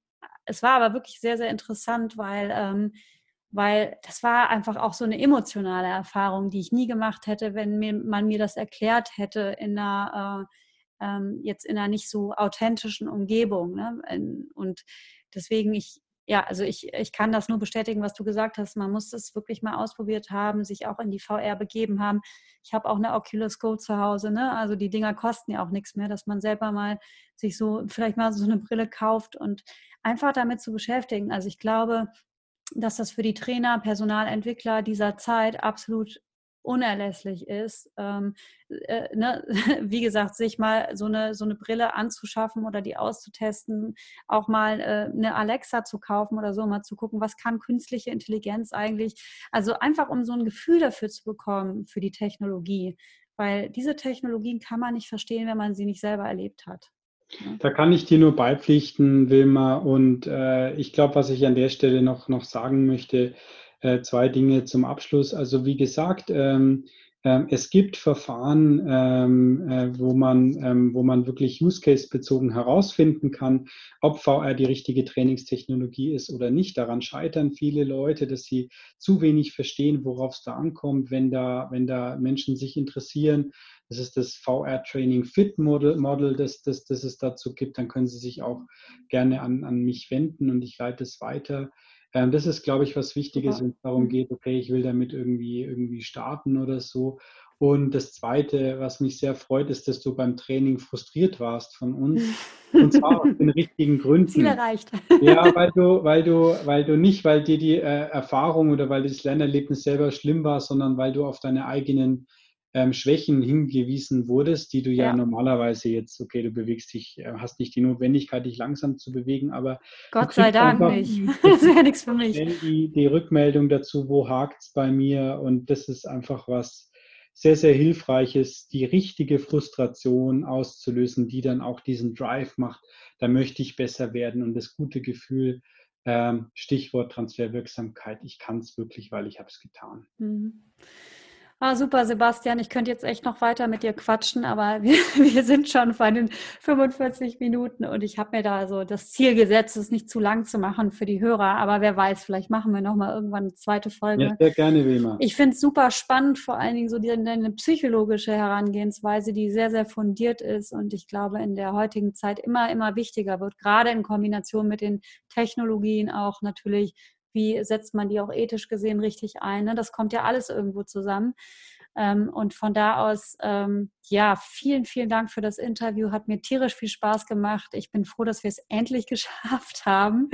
[SPEAKER 1] es war aber wirklich sehr, sehr interessant, weil ähm, weil das war einfach auch so eine emotionale Erfahrung, die ich nie gemacht hätte, wenn mir, man mir das erklärt hätte in einer äh, ähm, jetzt in einer nicht so authentischen Umgebung. Ne? Und deswegen ich ja, also ich, ich kann das nur bestätigen, was du gesagt hast. Man muss das wirklich mal ausprobiert haben, sich auch in die VR begeben haben. Ich habe auch eine Oculus Go zu Hause. Ne? Also die Dinger kosten ja auch nichts mehr, dass man selber mal sich so vielleicht mal so eine Brille kauft und einfach damit zu beschäftigen. Also ich glaube, dass das für die Trainer, Personalentwickler dieser Zeit absolut unerlässlich ist. Ähm, äh, ne? Wie gesagt, sich mal so eine, so eine Brille anzuschaffen oder die auszutesten, auch mal äh, eine Alexa zu kaufen oder so, mal zu gucken, was kann künstliche Intelligenz eigentlich. Also einfach, um so ein Gefühl dafür zu bekommen, für die Technologie. Weil diese Technologien kann man nicht verstehen, wenn man sie nicht selber erlebt hat.
[SPEAKER 2] Da kann ich dir nur beipflichten, Wilma. Und äh, ich glaube, was ich an der Stelle noch, noch sagen möchte, äh, zwei Dinge zum Abschluss. Also wie gesagt, ähm, äh, es gibt Verfahren, ähm, äh, wo, man, ähm, wo man wirklich Use-Case-bezogen herausfinden kann, ob VR die richtige Trainingstechnologie ist oder nicht. Daran scheitern viele Leute, dass sie zu wenig verstehen, worauf es da ankommt, wenn da, wenn da Menschen sich interessieren das ist das VR Training Fit Model, Model das, das, das es dazu gibt. Dann können Sie sich auch gerne an, an mich wenden und ich leite es weiter. Ähm, das ist, glaube ich, was Wichtiges, wenn es darum mhm. geht, okay, ich will damit irgendwie, irgendwie starten oder so. Und das Zweite, was mich sehr freut, ist, dass du beim Training frustriert warst von uns. Und zwar aus den richtigen Gründen.
[SPEAKER 1] Ziel erreicht.
[SPEAKER 2] Ja, weil du, weil du, weil du nicht, weil dir die äh, Erfahrung oder weil das Lernerlebnis selber schlimm war, sondern weil du auf deine eigenen ähm, Schwächen hingewiesen wurdest, die du ja, ja, normalerweise jetzt, okay, du bewegst dich, äh, hast nicht die Notwendigkeit, dich langsam zu bewegen, aber
[SPEAKER 1] Gott sei Dank nicht. das wäre nichts für mich.
[SPEAKER 2] Die, die Rückmeldung dazu, wo hakt es bei mir und das ist einfach was sehr, sehr hilfreich ist, die richtige Frustration auszulösen, die dann auch diesen Drive macht, da möchte ich besser werden und das gute Gefühl, ähm, Stichwort Transferwirksamkeit, ich kann es wirklich, weil ich habe es getan. Mhm.
[SPEAKER 1] Ah, super, Sebastian. Ich könnte jetzt echt noch weiter mit dir quatschen, aber wir, wir sind schon bei den 45 Minuten und ich habe mir da so das Ziel gesetzt, es nicht zu lang zu machen für die Hörer. Aber wer weiß, vielleicht machen wir nochmal irgendwann eine zweite Folge. Ja,
[SPEAKER 2] sehr gerne, wie immer.
[SPEAKER 1] Ich finde es super spannend, vor allen Dingen so die, eine psychologische Herangehensweise, die sehr, sehr fundiert ist und ich glaube, in der heutigen Zeit immer, immer wichtiger wird, gerade in Kombination mit den Technologien auch natürlich wie setzt man die auch ethisch gesehen richtig ein. Ne? Das kommt ja alles irgendwo zusammen. Ähm, und von da aus, ähm, ja, vielen, vielen Dank für das Interview. Hat mir tierisch viel Spaß gemacht. Ich bin froh, dass wir es endlich geschafft haben.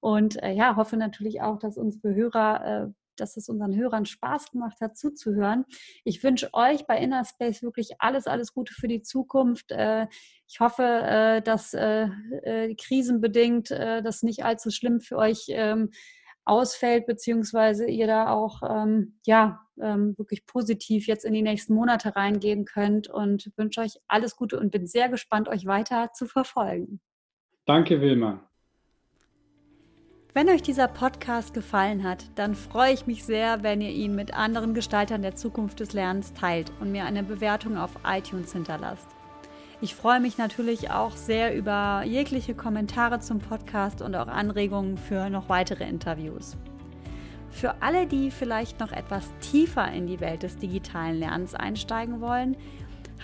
[SPEAKER 1] Und äh, ja, hoffe natürlich auch, dass unsere Hörer äh, dass es unseren Hörern Spaß gemacht hat, zuzuhören. Ich wünsche euch bei Inner Space wirklich alles, alles Gute für die Zukunft. Äh, ich hoffe, äh, dass äh, krisenbedingt das nicht allzu schlimm für euch ähm, ausfällt, beziehungsweise ihr da auch ähm, ja ähm, wirklich positiv jetzt in die nächsten Monate reingehen könnt und wünsche euch alles Gute und bin sehr gespannt, euch weiter zu verfolgen.
[SPEAKER 2] Danke, Wilma.
[SPEAKER 1] Wenn euch dieser Podcast gefallen hat, dann freue ich mich sehr, wenn ihr ihn mit anderen Gestaltern der Zukunft des Lernens teilt und mir eine Bewertung auf iTunes hinterlasst. Ich freue mich natürlich auch sehr über jegliche Kommentare zum Podcast und auch Anregungen für noch weitere Interviews. Für alle, die vielleicht noch etwas tiefer in die Welt des digitalen Lernens einsteigen wollen,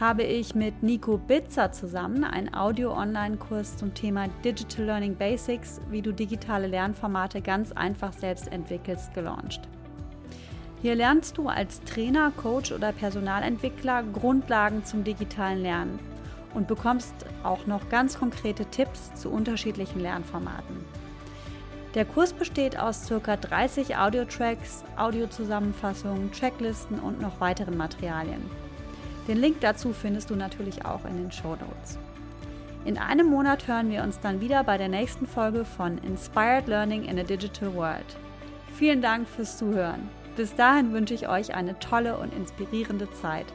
[SPEAKER 1] habe ich mit Nico Bitzer zusammen einen Audio-Online-Kurs zum Thema Digital Learning Basics, wie du digitale Lernformate ganz einfach selbst entwickelst, gelauncht. Hier lernst du als Trainer, Coach oder Personalentwickler Grundlagen zum digitalen Lernen und bekommst auch noch ganz konkrete Tipps zu unterschiedlichen Lernformaten. Der Kurs besteht aus ca. 30 Audiotracks, Audiozusammenfassungen, Checklisten und noch weiteren Materialien. Den Link dazu findest du natürlich auch in den Show Notes. In einem Monat hören wir uns dann wieder bei der nächsten Folge von Inspired Learning in a Digital World. Vielen Dank fürs Zuhören. Bis dahin wünsche ich euch eine tolle und inspirierende Zeit.